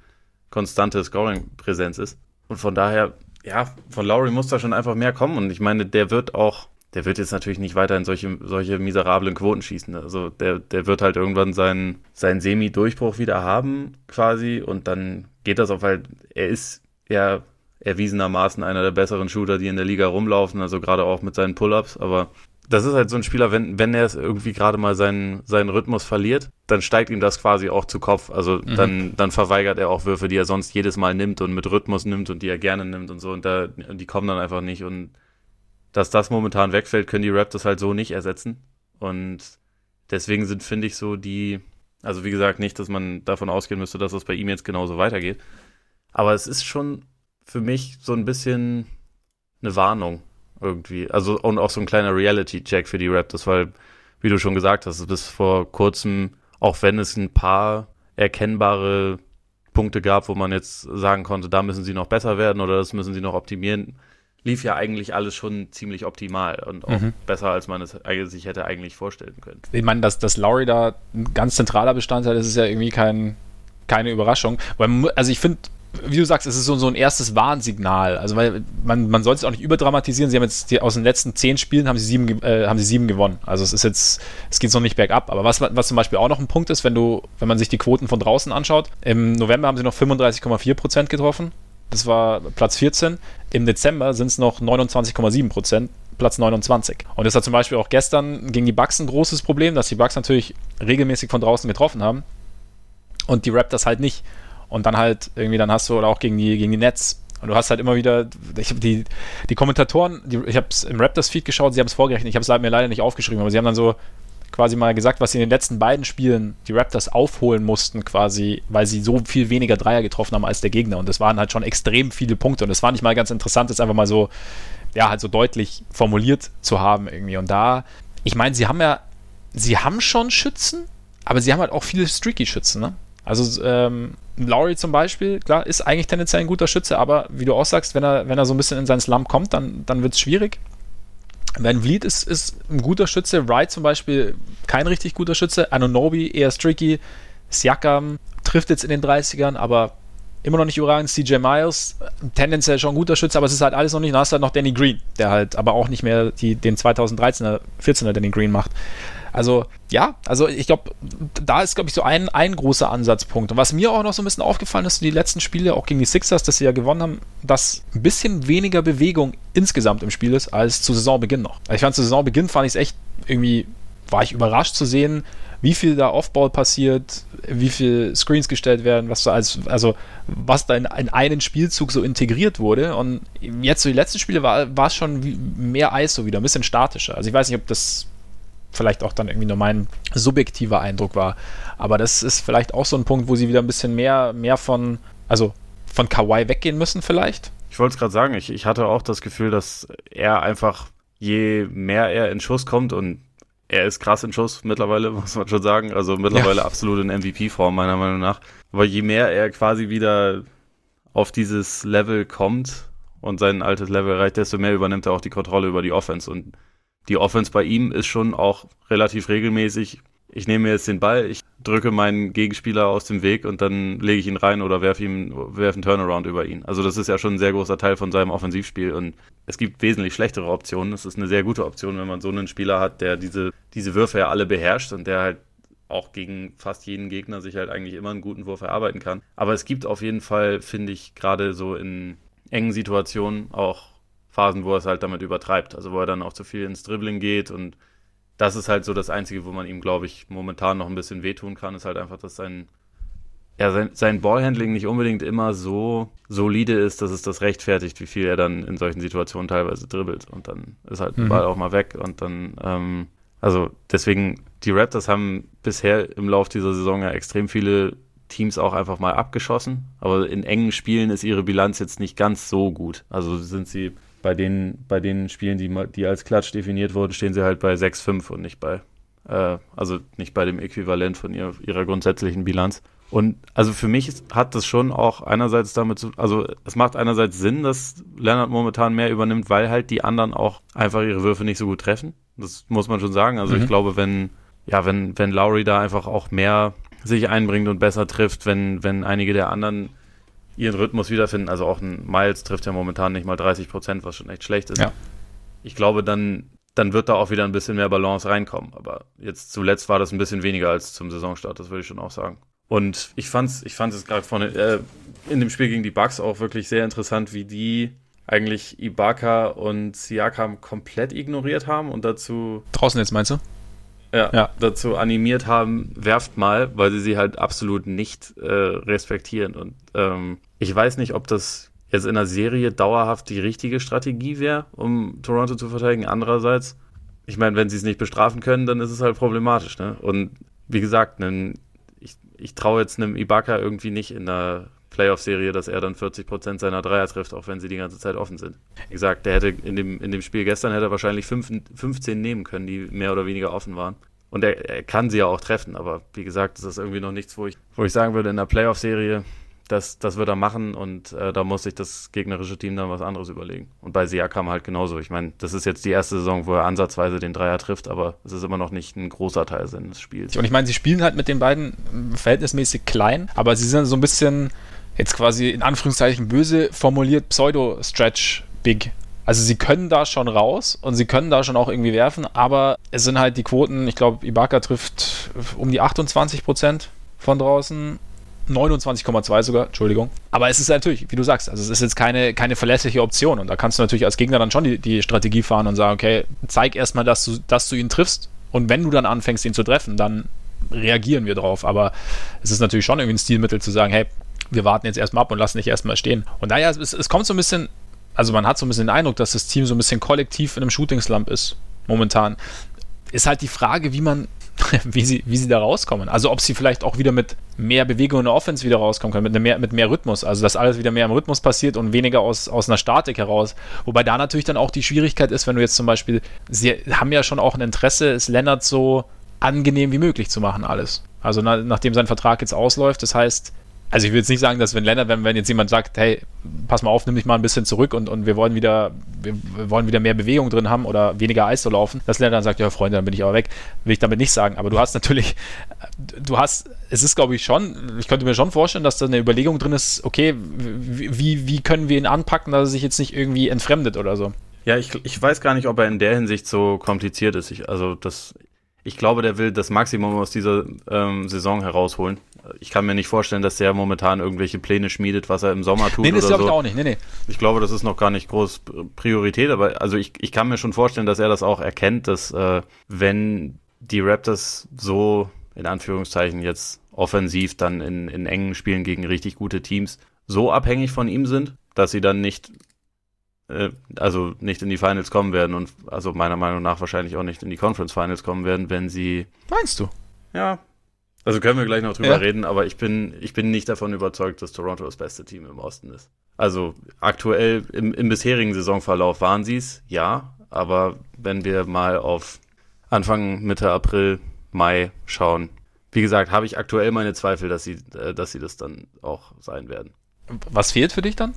konstante Scoring-Präsenz ist. Und von daher, ja, von Lowry muss da schon einfach mehr kommen. Und ich meine, der wird auch der wird jetzt natürlich nicht weiterhin solche, solche miserablen Quoten schießen. Also der, der wird halt irgendwann seinen, seinen Semi-Durchbruch wieder haben, quasi, und dann geht das auf halt, er ist ja erwiesenermaßen einer der besseren Shooter, die in der Liga rumlaufen, also gerade auch mit seinen Pull-Ups, aber das ist halt so ein Spieler, wenn, wenn er es irgendwie gerade mal seinen, seinen Rhythmus verliert, dann steigt ihm das quasi auch zu Kopf. Also mhm. dann, dann verweigert er auch Würfe, die er sonst jedes Mal nimmt und mit Rhythmus nimmt und die er gerne nimmt und so. Und da, die kommen dann einfach nicht. Und dass das momentan wegfällt, können die Raptors halt so nicht ersetzen. Und deswegen sind, finde ich, so die, also wie gesagt, nicht, dass man davon ausgehen müsste, dass das bei ihm jetzt genauso weitergeht. Aber es ist schon für mich so ein bisschen eine Warnung irgendwie. Also und auch so ein kleiner Reality-Check für die Raptors, weil, wie du schon gesagt hast, bis vor kurzem, auch wenn es ein paar erkennbare Punkte gab, wo man jetzt sagen konnte, da müssen sie noch besser werden oder das müssen sie noch optimieren, lief ja eigentlich alles schon ziemlich optimal und auch mhm. besser, als man es sich hätte eigentlich vorstellen können. Ich meine, dass, dass Lowry da ein ganz zentraler Bestandteil ist, ist ja irgendwie kein, keine Überraschung. Weil, also ich finde, wie du sagst, es ist so, so ein erstes Warnsignal. Also weil man, man soll es auch nicht überdramatisieren. Sie haben jetzt die, aus den letzten zehn Spielen haben sie sieben, äh, haben sie sieben gewonnen. Also es ist jetzt, es geht noch nicht bergab. Aber was, was zum Beispiel auch noch ein Punkt ist, wenn du, wenn man sich die Quoten von draußen anschaut, im November haben sie noch 35,4 Prozent getroffen. Das war Platz 14. Im Dezember sind es noch 29,7 Prozent. Platz 29. Und das hat zum Beispiel auch gestern gegen die Bucks ein großes Problem, dass die Bucks natürlich regelmäßig von draußen getroffen haben und die Raptors halt nicht. Und dann halt irgendwie, dann hast du, oder auch gegen die, gegen die Nets. Und du hast halt immer wieder, ich die, die Kommentatoren, die, ich habe es im Raptors-Feed geschaut, sie haben es vorgerechnet, ich habe es mir leider nicht aufgeschrieben, aber sie haben dann so quasi mal gesagt, was sie in den letzten beiden Spielen die Raptors aufholen mussten, quasi, weil sie so viel weniger Dreier getroffen haben als der Gegner. Und das waren halt schon extrem viele Punkte. Und das war nicht mal ganz interessant, das einfach mal so, ja, halt so deutlich formuliert zu haben irgendwie. Und da, ich meine, sie haben ja, sie haben schon Schützen, aber sie haben halt auch viele streaky Schützen, ne? Also ähm, Lowry zum Beispiel, klar, ist eigentlich tendenziell ein guter Schütze, aber wie du auch sagst, wenn er, wenn er so ein bisschen in seinen Slump kommt, dann, dann wird es schwierig. Van Vliet ist, ist ein guter Schütze, Wright zum Beispiel kein richtig guter Schütze, Anonobi eher streaky, Siakam trifft jetzt in den 30ern, aber immer noch nicht überragend. CJ Miles, tendenziell schon ein guter Schütze, aber es ist halt alles noch nicht. Dann hast du halt noch Danny Green, der halt aber auch nicht mehr die, den 2013er, 14er Danny Green macht. Also, ja, also ich glaube, da ist, glaube ich, so ein, ein großer Ansatzpunkt. Und was mir auch noch so ein bisschen aufgefallen ist, die letzten Spiele, auch gegen die Sixers, dass sie ja gewonnen haben, dass ein bisschen weniger Bewegung insgesamt im Spiel ist, als zu Saisonbeginn noch. Also ich fand, zu Saisonbeginn fand ich es echt irgendwie, war ich überrascht zu sehen, wie viel da Offball passiert, wie viel Screens gestellt werden, was da als, also was da in, in einen Spielzug so integriert wurde. Und jetzt so die letzten Spiele war, war es schon mehr Eis so wieder, ein bisschen statischer. Also ich weiß nicht, ob das vielleicht auch dann irgendwie nur mein subjektiver Eindruck war. Aber das ist vielleicht auch so ein Punkt, wo sie wieder ein bisschen mehr, mehr von, also von Kawhi weggehen müssen, vielleicht. Ich wollte es gerade sagen, ich, ich hatte auch das Gefühl, dass er einfach, je mehr er in Schuss kommt und er ist krass in Schuss mittlerweile, muss man schon sagen. Also mittlerweile ja. absolut in MVP-Form, meiner Meinung nach. Aber je mehr er quasi wieder auf dieses Level kommt und sein altes Level erreicht, desto mehr übernimmt er auch die Kontrolle über die Offense. Und die Offense bei ihm ist schon auch relativ regelmäßig. Ich nehme jetzt den Ball, ich drücke meinen Gegenspieler aus dem Weg und dann lege ich ihn rein oder werfe ihm werfe einen Turnaround über ihn. Also das ist ja schon ein sehr großer Teil von seinem Offensivspiel und es gibt wesentlich schlechtere Optionen. Es ist eine sehr gute Option, wenn man so einen Spieler hat, der diese, diese Würfe ja alle beherrscht und der halt auch gegen fast jeden Gegner sich halt eigentlich immer einen guten Wurf erarbeiten kann. Aber es gibt auf jeden Fall, finde ich, gerade so in engen Situationen auch Phasen, wo er es halt damit übertreibt. Also wo er dann auch zu viel ins Dribbling geht und das ist halt so das Einzige, wo man ihm, glaube ich, momentan noch ein bisschen wehtun kann, ist halt einfach, dass sein, ja, sein, sein Ballhandling nicht unbedingt immer so solide ist, dass es das rechtfertigt, wie viel er dann in solchen Situationen teilweise dribbelt. Und dann ist halt mhm. der Ball auch mal weg und dann, ähm, also deswegen, die Raptors haben bisher im Lauf dieser Saison ja extrem viele Teams auch einfach mal abgeschossen. Aber in engen Spielen ist ihre Bilanz jetzt nicht ganz so gut. Also sind sie bei den, bei den Spielen, die, die als Klatsch definiert wurden, stehen sie halt bei 6-5 und nicht bei, äh, also nicht bei dem Äquivalent von ihr, ihrer grundsätzlichen Bilanz. Und also für mich hat das schon auch einerseits damit zu, also es macht einerseits Sinn, dass Leonard momentan mehr übernimmt, weil halt die anderen auch einfach ihre Würfe nicht so gut treffen. Das muss man schon sagen. Also mhm. ich glaube, wenn, ja, wenn, wenn Lowry da einfach auch mehr sich einbringt und besser trifft, wenn, wenn einige der anderen ihren Rhythmus wiederfinden. Also auch ein Miles trifft ja momentan nicht mal 30 Prozent, was schon echt schlecht ist. Ja. Ich glaube, dann, dann wird da auch wieder ein bisschen mehr Balance reinkommen. Aber jetzt zuletzt war das ein bisschen weniger als zum Saisonstart, das würde ich schon auch sagen. Und ich fand's, ich fand es gerade vorne äh, in dem Spiel gegen die Bucks auch wirklich sehr interessant, wie die eigentlich Ibaka und Siakam komplett ignoriert haben und dazu. Draußen jetzt meinst du? Ja, ja. dazu animiert haben, werft mal, weil sie sie halt absolut nicht äh, respektieren. Und ähm, ich weiß nicht, ob das jetzt in der Serie dauerhaft die richtige Strategie wäre, um Toronto zu verteidigen. Andererseits, ich meine, wenn sie es nicht bestrafen können, dann ist es halt problematisch. Ne? Und wie gesagt, ne, ich, ich traue jetzt einem Ibaka irgendwie nicht in der Playoff-Serie, dass er dann 40 Prozent seiner Dreier trifft, auch wenn sie die ganze Zeit offen sind. Wie gesagt, der hätte in dem, in dem Spiel gestern hätte er wahrscheinlich 15 nehmen können, die mehr oder weniger offen waren. Und er, er, kann sie ja auch treffen, aber wie gesagt, das ist irgendwie noch nichts, wo ich, wo ich sagen würde, in der Playoff-Serie, das, das wird er machen und äh, da muss sich das gegnerische Team dann was anderes überlegen. Und bei Siakam halt genauso. Ich meine, das ist jetzt die erste Saison, wo er ansatzweise den Dreier trifft, aber es ist immer noch nicht ein großer Teil seines Spiels. Und ich meine, sie spielen halt mit den beiden verhältnismäßig klein, aber sie sind so ein bisschen jetzt quasi in Anführungszeichen böse formuliert Pseudo-Stretch-Big. Also sie können da schon raus und sie können da schon auch irgendwie werfen, aber es sind halt die Quoten, ich glaube, Ibaka trifft um die 28 Prozent von draußen. 29,2 sogar, Entschuldigung. Aber es ist natürlich, wie du sagst, also es ist jetzt keine, keine verlässliche Option. Und da kannst du natürlich als Gegner dann schon die, die Strategie fahren und sagen, okay, zeig erstmal, dass du, dass du ihn triffst. Und wenn du dann anfängst, ihn zu treffen, dann reagieren wir drauf. Aber es ist natürlich schon irgendwie ein Stilmittel zu sagen, hey, wir warten jetzt erstmal ab und lassen dich erstmal stehen. Und naja, es, es kommt so ein bisschen, also man hat so ein bisschen den Eindruck, dass das Team so ein bisschen kollektiv in einem Shooting-Slump ist, momentan. Ist halt die Frage, wie man, wie sie, wie sie da rauskommen. Also ob sie vielleicht auch wieder mit mehr Bewegung in der Offense wieder rauskommen können, mit mehr, mit mehr Rhythmus. Also dass alles wieder mehr im Rhythmus passiert und weniger aus, aus einer Statik heraus. Wobei da natürlich dann auch die Schwierigkeit ist, wenn du jetzt zum Beispiel, sie haben ja schon auch ein Interesse, es Lennart so angenehm wie möglich zu machen, alles. Also na, nachdem sein Vertrag jetzt ausläuft, das heißt, also ich will jetzt nicht sagen, dass wenn Länder, wenn, wenn jetzt jemand sagt, hey, pass mal auf, nimm dich mal ein bisschen zurück und, und wir wollen wieder, wir, wir wollen wieder mehr Bewegung drin haben oder weniger Eis zu laufen, dass Länder dann sagt, ja Freunde, dann bin ich aber weg. Will ich damit nicht sagen. Aber du hast natürlich, du hast, es ist glaube ich schon, ich könnte mir schon vorstellen, dass da eine Überlegung drin ist, okay, wie, wie können wir ihn anpacken, dass er sich jetzt nicht irgendwie entfremdet oder so. Ja, ich, ich weiß gar nicht, ob er in der Hinsicht so kompliziert ist. Ich, also das, ich glaube, der will das Maximum aus dieser ähm, Saison herausholen. Ich kann mir nicht vorstellen, dass der momentan irgendwelche Pläne schmiedet, was er im Sommer tut. Nee, das glaube so. ich auch nicht. Nee, nee. Ich glaube, das ist noch gar nicht groß Priorität, aber also ich, ich kann mir schon vorstellen, dass er das auch erkennt, dass äh, wenn die Raptors so in Anführungszeichen jetzt offensiv dann in, in engen Spielen gegen richtig gute Teams so abhängig von ihm sind, dass sie dann nicht äh, also nicht in die Finals kommen werden und also meiner Meinung nach wahrscheinlich auch nicht in die Conference Finals kommen werden, wenn sie. Meinst du? Ja. Also können wir gleich noch drüber ja. reden, aber ich bin, ich bin nicht davon überzeugt, dass Toronto das beste Team im Osten ist. Also aktuell im, im bisherigen Saisonverlauf waren sie es, ja, aber wenn wir mal auf Anfang, Mitte April, Mai schauen, wie gesagt, habe ich aktuell meine Zweifel, dass sie, äh, dass sie das dann auch sein werden. Was fehlt für dich dann?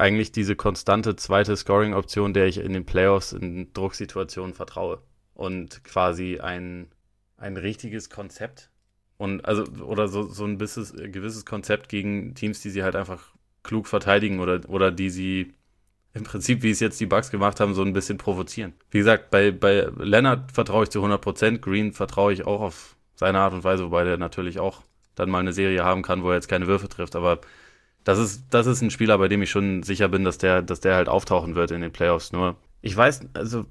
eigentlich diese konstante zweite Scoring-Option, der ich in den Playoffs in Drucksituationen vertraue. Und quasi ein, ein richtiges Konzept. Und also, oder so, so ein bisschen, gewisses Konzept gegen Teams, die sie halt einfach klug verteidigen oder, oder die sie im Prinzip, wie es jetzt die Bugs gemacht haben, so ein bisschen provozieren. Wie gesagt, bei, bei Leonard vertraue ich zu 100%, Green vertraue ich auch auf seine Art und Weise, wobei der natürlich auch dann mal eine Serie haben kann, wo er jetzt keine Würfe trifft, aber das ist, das ist ein Spieler, bei dem ich schon sicher bin, dass der, dass der halt auftauchen wird in den Playoffs. Nur, ich weiß, also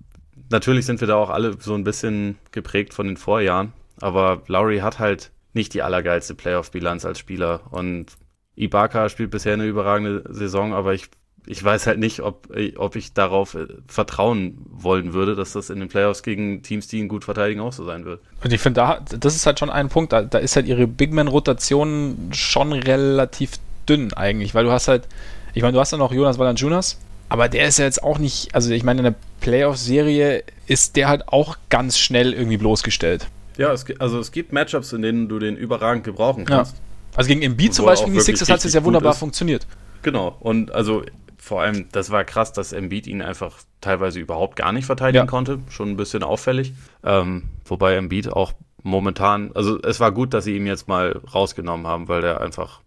natürlich sind wir da auch alle so ein bisschen geprägt von den Vorjahren, aber Lowry hat halt nicht die allergeilste Playoff-Bilanz als Spieler und Ibaka spielt bisher eine überragende Saison, aber ich, ich weiß halt nicht, ob, ob ich darauf äh, vertrauen wollen würde, dass das in den Playoffs gegen Teams, die ihn gut verteidigen, auch so sein wird. Und ich finde, da, das ist halt schon ein Punkt, da, da ist halt ihre Big-Man-Rotation schon relativ dünn eigentlich, weil du hast halt, ich meine, du hast ja noch Jonas Valanciunas, aber der ist ja jetzt auch nicht, also ich meine, in der Playoff-Serie ist der halt auch ganz schnell irgendwie bloßgestellt. Ja, es, also es gibt Matchups, in denen du den überragend gebrauchen kannst. Ja. Also gegen Embiid zum Beispiel, gegen die Sixers hat es ja wunderbar funktioniert. Genau, und also vor allem, das war krass, dass Embiid ihn einfach teilweise überhaupt gar nicht verteidigen ja. konnte. Schon ein bisschen auffällig. Ähm, wobei Embiid auch momentan, also es war gut, dass sie ihn jetzt mal rausgenommen haben, weil der einfach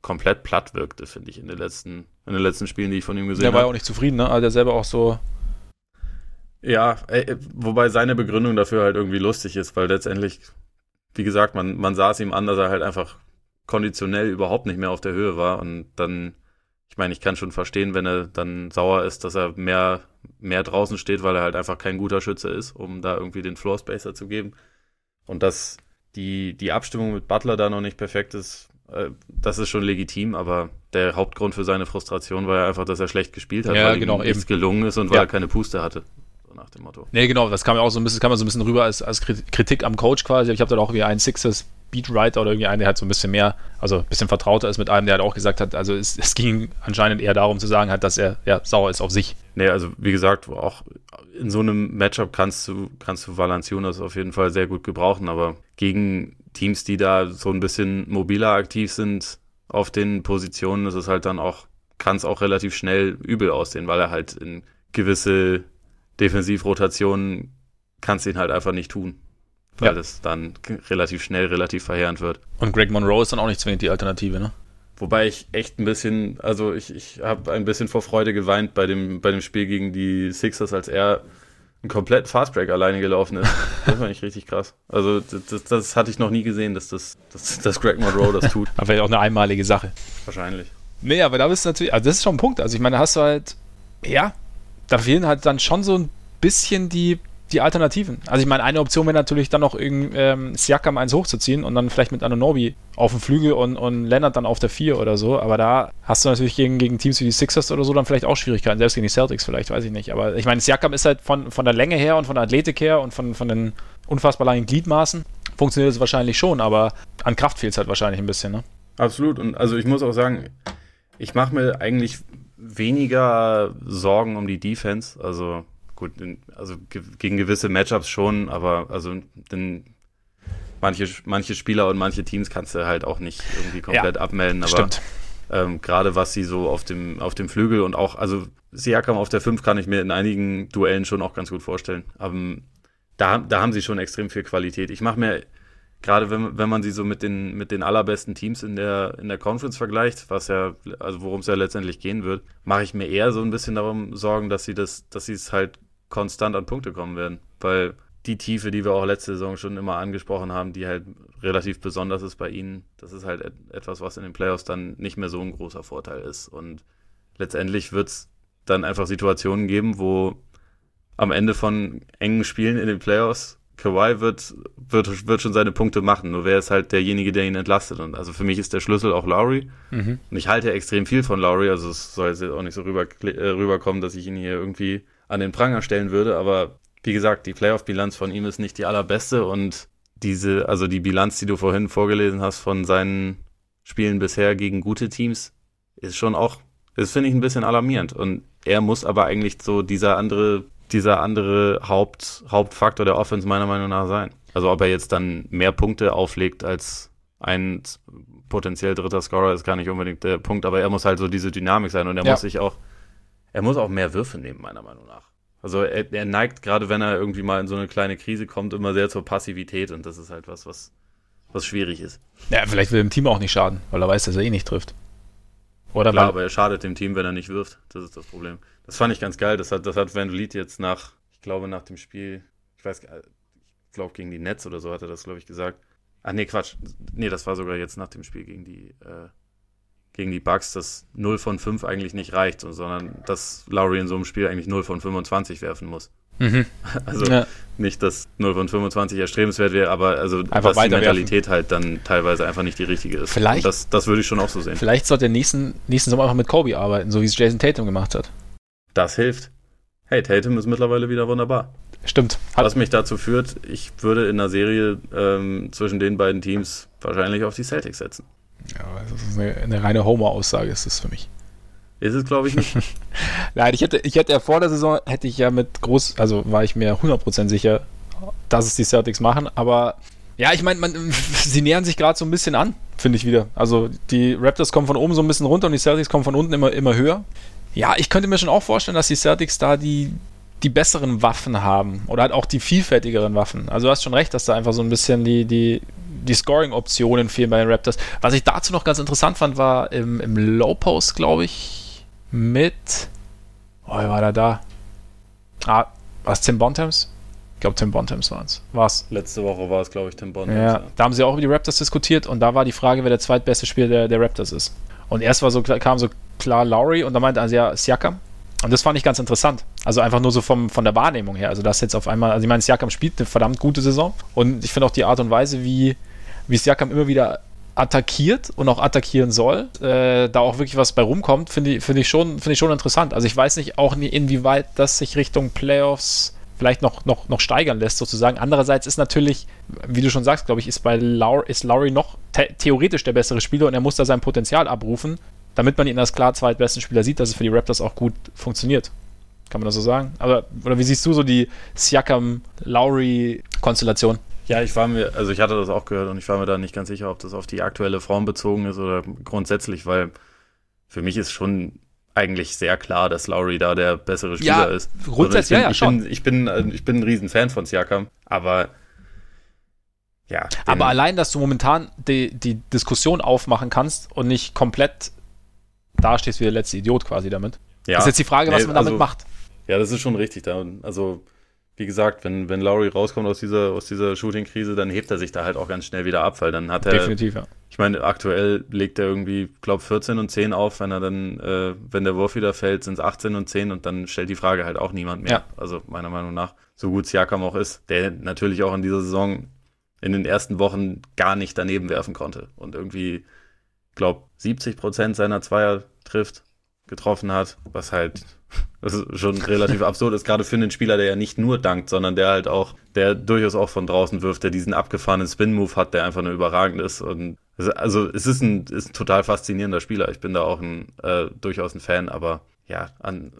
komplett platt wirkte, finde ich, in den letzten, in den letzten Spielen, die ich von ihm gesehen habe. Der war ja auch nicht zufrieden, ne? Also der selber auch so. Ja, ey, wobei seine Begründung dafür halt irgendwie lustig ist, weil letztendlich, wie gesagt, man, man sah es ihm an, dass er halt einfach konditionell überhaupt nicht mehr auf der Höhe war und dann, ich meine, ich kann schon verstehen, wenn er dann sauer ist, dass er mehr, mehr draußen steht, weil er halt einfach kein guter Schütze ist, um da irgendwie den Floor Spacer zu geben. Und dass die, die Abstimmung mit Butler da noch nicht perfekt ist, äh, das ist schon legitim, aber der Hauptgrund für seine Frustration war ja einfach, dass er schlecht gespielt hat, ja, weil genau, ihm nichts gelungen ist und weil ja. er keine Puste hatte. So nach dem Motto. Nee, genau, das kam ja auch so ein bisschen, kam ja so ein bisschen rüber als, als Kritik am Coach quasi. Ich habe dann auch wie einen Sixers Beatwriter oder irgendwie einen, der halt so ein bisschen mehr, also ein bisschen vertrauter ist mit einem, der halt auch gesagt hat, also es, es ging anscheinend eher darum zu sagen, halt, dass er ja, sauer ist auf sich. Nee, also wie gesagt, auch in so einem Matchup kannst du, kannst du Valanciunas auf jeden Fall sehr gut gebrauchen, aber gegen Teams, die da so ein bisschen mobiler aktiv sind auf den Positionen, ist es halt dann auch, kann es auch relativ schnell übel aussehen, weil er halt in gewisse Defensivrotationen kannst ihn halt einfach nicht tun. Weil ja. das dann relativ schnell, relativ verheerend wird. Und Greg Monroe ist dann auch nicht zwingend die Alternative, ne? Wobei ich echt ein bisschen, also ich, ich habe ein bisschen vor Freude geweint bei dem, bei dem Spiel gegen die Sixers, als er einen kompletten Fastbreak alleine gelaufen ist. Das war nicht richtig krass. Also das, das, hatte ich noch nie gesehen, dass, das, dass, dass Greg Monroe das tut. aber vielleicht auch eine einmalige Sache. Wahrscheinlich. Nee, aber da bist du natürlich, also das ist schon ein Punkt. Also ich meine, da hast du halt, ja, da fehlen halt dann schon so ein bisschen die die Alternativen. Also ich meine, eine Option wäre natürlich dann noch irgend, ähm, Siakam eins hochzuziehen und dann vielleicht mit Anonobi auf dem Flügel und, und Leonard dann auf der 4 oder so. Aber da hast du natürlich gegen, gegen Teams wie die Sixers oder so dann vielleicht auch Schwierigkeiten, selbst gegen die Celtics vielleicht, weiß ich nicht. Aber ich meine, Siakam ist halt von, von der Länge her und von der Athletik her und von, von den unfassbar langen Gliedmaßen funktioniert es wahrscheinlich schon, aber an Kraft fehlt es halt wahrscheinlich ein bisschen, ne? Absolut. Und also ich muss auch sagen, ich mache mir eigentlich weniger Sorgen um die Defense. Also gut, also gegen gewisse Matchups schon, aber also denn manche, manche Spieler und manche Teams kannst du halt auch nicht irgendwie komplett ja, abmelden. Aber stimmt. Ähm, gerade was sie so auf dem, auf dem Flügel und auch, also Siakam auf der 5 kann ich mir in einigen Duellen schon auch ganz gut vorstellen. Aber ähm, da, da haben sie schon extrem viel Qualität. Ich mache mir gerade wenn, wenn man sie so mit den, mit den allerbesten Teams in der, in der Conference vergleicht, was ja, also worum es ja letztendlich gehen wird, mache ich mir eher so ein bisschen darum Sorgen, dass sie das, dass sie es halt konstant an Punkte kommen werden. Weil die Tiefe, die wir auch letzte Saison schon immer angesprochen haben, die halt relativ besonders ist bei ihnen, das ist halt etwas, was in den Playoffs dann nicht mehr so ein großer Vorteil ist. Und letztendlich wird es dann einfach Situationen geben, wo am Ende von engen Spielen in den Playoffs Kawhi wird, wird, wird schon seine Punkte machen, nur wer ist halt derjenige, der ihn entlastet. Und also für mich ist der Schlüssel auch Lowry. Mhm. Und ich halte extrem viel von Lowry, also es soll jetzt auch nicht so rüber, äh, rüberkommen, dass ich ihn hier irgendwie an den Pranger stellen würde, aber wie gesagt, die Playoff-Bilanz von ihm ist nicht die allerbeste und diese, also die Bilanz, die du vorhin vorgelesen hast von seinen Spielen bisher gegen gute Teams, ist schon auch, das finde ich ein bisschen alarmierend. Und er muss aber eigentlich so dieser andere, dieser andere Haupt, Hauptfaktor der Offense meiner Meinung nach sein. Also ob er jetzt dann mehr Punkte auflegt als ein potenziell dritter Scorer, ist gar nicht unbedingt der Punkt, aber er muss halt so diese Dynamik sein und er ja. muss sich auch, er muss auch mehr Würfe nehmen, meiner Meinung nach. Also er, er neigt, gerade wenn er irgendwie mal in so eine kleine Krise kommt, immer sehr zur Passivität und das ist halt was, was, was schwierig ist. Ja, vielleicht will dem Team auch nicht schaden, weil er weiß, dass er eh nicht trifft. Oder Klar, aber er schadet dem Team, wenn er nicht wirft. Das ist das Problem. Das fand ich ganz geil. Das hat, das hat Van Vliet jetzt nach, ich glaube, nach dem Spiel, ich weiß, ich glaube, gegen die Nets oder so hat er das, glaube ich, gesagt. Ach nee, Quatsch. Nee, das war sogar jetzt nach dem Spiel gegen die, äh, gegen die Bucks, dass 0 von 5 eigentlich nicht reicht, sondern dass Lowry in so einem Spiel eigentlich 0 von 25 werfen muss. Mhm. Also ja. nicht, dass 0 von 25 erstrebenswert wäre, aber also einfach dass die Mentalität halt dann teilweise einfach nicht die richtige ist. Vielleicht, das, das würde ich schon auch so sehen. Vielleicht sollte er nächsten, nächsten Sommer einfach mit Kobe arbeiten, so wie es Jason Tatum gemacht hat. Das hilft. Hey, Tatum ist mittlerweile wieder wunderbar. Stimmt. Hat Was mich dazu führt, ich würde in einer Serie ähm, zwischen den beiden Teams wahrscheinlich auf die Celtics setzen. Ja, das ist eine, eine reine Homer-Aussage, ist das für mich. Ist es, glaube ich, nicht. Nein, ich hätte, ich hätte ja vor der Saison, hätte ich ja mit groß, also war ich mir 100% sicher, dass es die Celtics machen, aber ja, ich meine, sie nähern sich gerade so ein bisschen an, finde ich wieder. Also die Raptors kommen von oben so ein bisschen runter und die Celtics kommen von unten immer, immer höher. Ja, ich könnte mir schon auch vorstellen, dass die Celtics da die, die besseren Waffen haben oder halt auch die vielfältigeren Waffen. Also du hast schon recht, dass da einfach so ein bisschen die, die die Scoring-Optionen fehlen bei den Raptors. Was ich dazu noch ganz interessant fand, war im, im Low Post, glaube ich, mit. Oh, wer war da da? Ah, war es Tim Bontemps? Ich glaube, Tim Bontemps war es. War's. Letzte Woche war es, glaube ich, Tim Bontemps. Ja, ja, da haben sie auch über die Raptors diskutiert und da war die Frage, wer der zweitbeste Spieler der, der Raptors ist. Und erst war so, kam so klar Lowry und da meinte also ja Siakam. Und das fand ich ganz interessant. Also einfach nur so vom, von der Wahrnehmung her. Also das jetzt auf einmal, also ich meine, Siakam spielt eine verdammt gute Saison und ich finde auch die Art und Weise, wie, wie Siakam immer wieder attackiert und auch attackieren soll, äh, da auch wirklich was bei rumkommt, finde ich, find ich, schon, find ich schon interessant. Also ich weiß nicht auch nie, inwieweit das sich Richtung Playoffs vielleicht noch, noch, noch steigern lässt, sozusagen. Andererseits ist natürlich, wie du schon sagst, glaube ich, ist bei Lowry, ist Lowry noch theoretisch der bessere Spieler und er muss da sein Potenzial abrufen, damit man ihn als klar zweitbesten Spieler sieht, dass es für die Raptors auch gut funktioniert. Kann man das so sagen? Aber, oder wie siehst du so die Siakam-Lowry-Konstellation? Ja, ich war mir, also ich hatte das auch gehört und ich war mir da nicht ganz sicher, ob das auf die aktuelle Form bezogen ist oder grundsätzlich, weil für mich ist schon eigentlich sehr klar, dass Lowry da der bessere Spieler ja, ist. Grundsätzlich, also ich bin, ja, ja, ich bin, ich bin, ich bin ein Riesenfan von Siakam, aber ja. Aber allein, dass du momentan die, die Diskussion aufmachen kannst und nicht komplett dastehst wie der letzte Idiot quasi damit. Ja. ist jetzt die Frage, was nee, man damit also, macht. Ja, das ist schon richtig. Da, also wie gesagt, wenn, wenn Lowry rauskommt aus dieser, aus dieser Shooting-Krise, dann hebt er sich da halt auch ganz schnell wieder ab, weil dann hat er. Definitiv, ja. Ich meine, aktuell legt er irgendwie, glaube 14 und 10 auf, wenn er dann, äh, wenn der Wurf wieder fällt, sind es 18 und 10 und dann stellt die Frage halt auch niemand mehr. Ja. Also meiner Meinung nach, so gut Siakam auch ist, der natürlich auch in dieser Saison in den ersten Wochen gar nicht daneben werfen konnte und irgendwie, glaube 70 Prozent seiner Zweier trifft, getroffen hat, was halt das ist schon relativ absurd ist, gerade für einen Spieler, der ja nicht nur dankt, sondern der halt auch, der durchaus auch von draußen wirft, der diesen abgefahrenen Spin-Move hat, der einfach nur überragend ist. Und also es ist ein, ist ein total faszinierender Spieler. Ich bin da auch ein äh, durchaus ein Fan, aber ja, an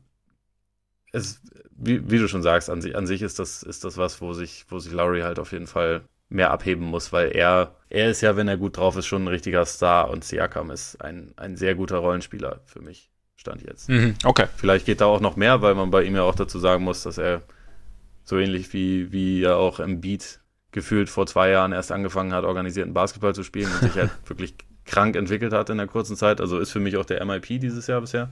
es, wie, wie du schon sagst, an sich, an sich ist das, ist das was, wo sich, wo sich Lowry halt auf jeden Fall mehr abheben muss, weil er, er ist ja, wenn er gut drauf ist, schon ein richtiger Star und Siakam ist ein, ein sehr guter Rollenspieler für mich. Stand jetzt. Mhm, okay. Vielleicht geht da auch noch mehr, weil man bei ihm ja auch dazu sagen muss, dass er so ähnlich wie, wie er auch im Beat gefühlt vor zwei Jahren erst angefangen hat, organisierten Basketball zu spielen und sich halt wirklich krank entwickelt hat in der kurzen Zeit. Also ist für mich auch der MIP dieses Jahr bisher.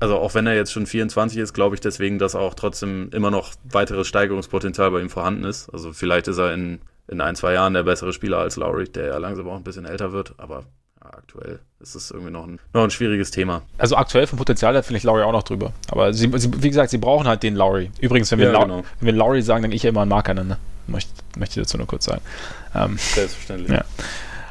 Also auch wenn er jetzt schon 24 ist, glaube ich deswegen, dass auch trotzdem immer noch weiteres Steigerungspotenzial bei ihm vorhanden ist. Also vielleicht ist er in, in ein, zwei Jahren der bessere Spieler als Lowry, der ja langsam auch ein bisschen älter wird, aber aktuell ist es irgendwie noch ein, noch ein schwieriges Thema. Also aktuell vom Potenzial her finde ich Lowry auch noch drüber. Aber sie, sie, wie gesagt, sie brauchen halt den Lowry. Übrigens, wenn wir, ja, genau. wenn wir Lowry sagen, dann ich ja immer an Marker ne? Möchte, möchte ich dazu nur kurz sagen. Ähm, Selbstverständlich. Ja.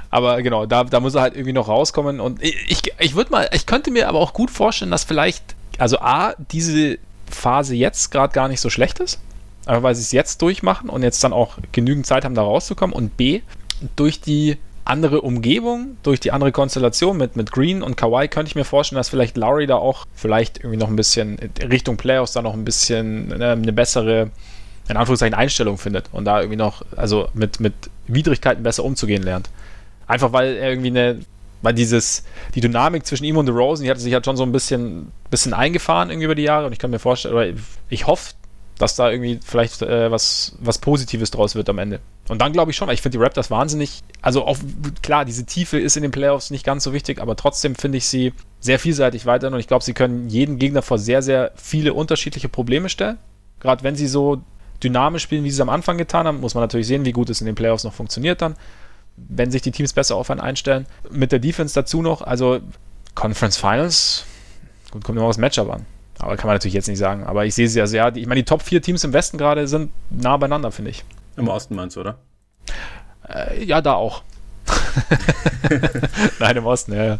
Aber genau, da, da muss er halt irgendwie noch rauskommen. Und ich, ich, ich würde mal, ich könnte mir aber auch gut vorstellen, dass vielleicht, also A, diese Phase jetzt gerade gar nicht so schlecht ist, einfach weil sie es jetzt durchmachen und jetzt dann auch genügend Zeit haben, da rauszukommen. Und B, durch die andere Umgebung, durch die andere Konstellation mit, mit Green und Kawhi könnte ich mir vorstellen, dass vielleicht Lowry da auch vielleicht irgendwie noch ein bisschen Richtung Playoffs da noch ein bisschen eine, eine bessere, in Anführungszeichen, Einstellung findet und da irgendwie noch, also mit, mit Widrigkeiten besser umzugehen lernt. Einfach weil er irgendwie eine, weil dieses, die Dynamik zwischen ihm und The Rosen, die hat sich halt schon so ein bisschen, bisschen eingefahren irgendwie über die Jahre und ich kann mir vorstellen, oder ich hoffe, dass da irgendwie vielleicht äh, was, was Positives draus wird am Ende. Und dann glaube ich schon, weil ich finde die Raptors wahnsinnig, also auch klar, diese Tiefe ist in den Playoffs nicht ganz so wichtig, aber trotzdem finde ich sie sehr vielseitig weiterhin und ich glaube, sie können jeden Gegner vor sehr, sehr viele unterschiedliche Probleme stellen. Gerade wenn sie so dynamisch spielen, wie sie es am Anfang getan haben, muss man natürlich sehen, wie gut es in den Playoffs noch funktioniert dann, wenn sich die Teams besser auf einen einstellen. Mit der Defense dazu noch, also Conference Finals, gut, kommt immer aufs Matchup an. Aber kann man natürlich jetzt nicht sagen. Aber ich sehe sie ja sehr. Ich meine, die Top 4 Teams im Westen gerade sind nah beieinander, finde ich. Im Osten meinst du, oder? Äh, ja, da auch. Nein, im Osten, ja. ja.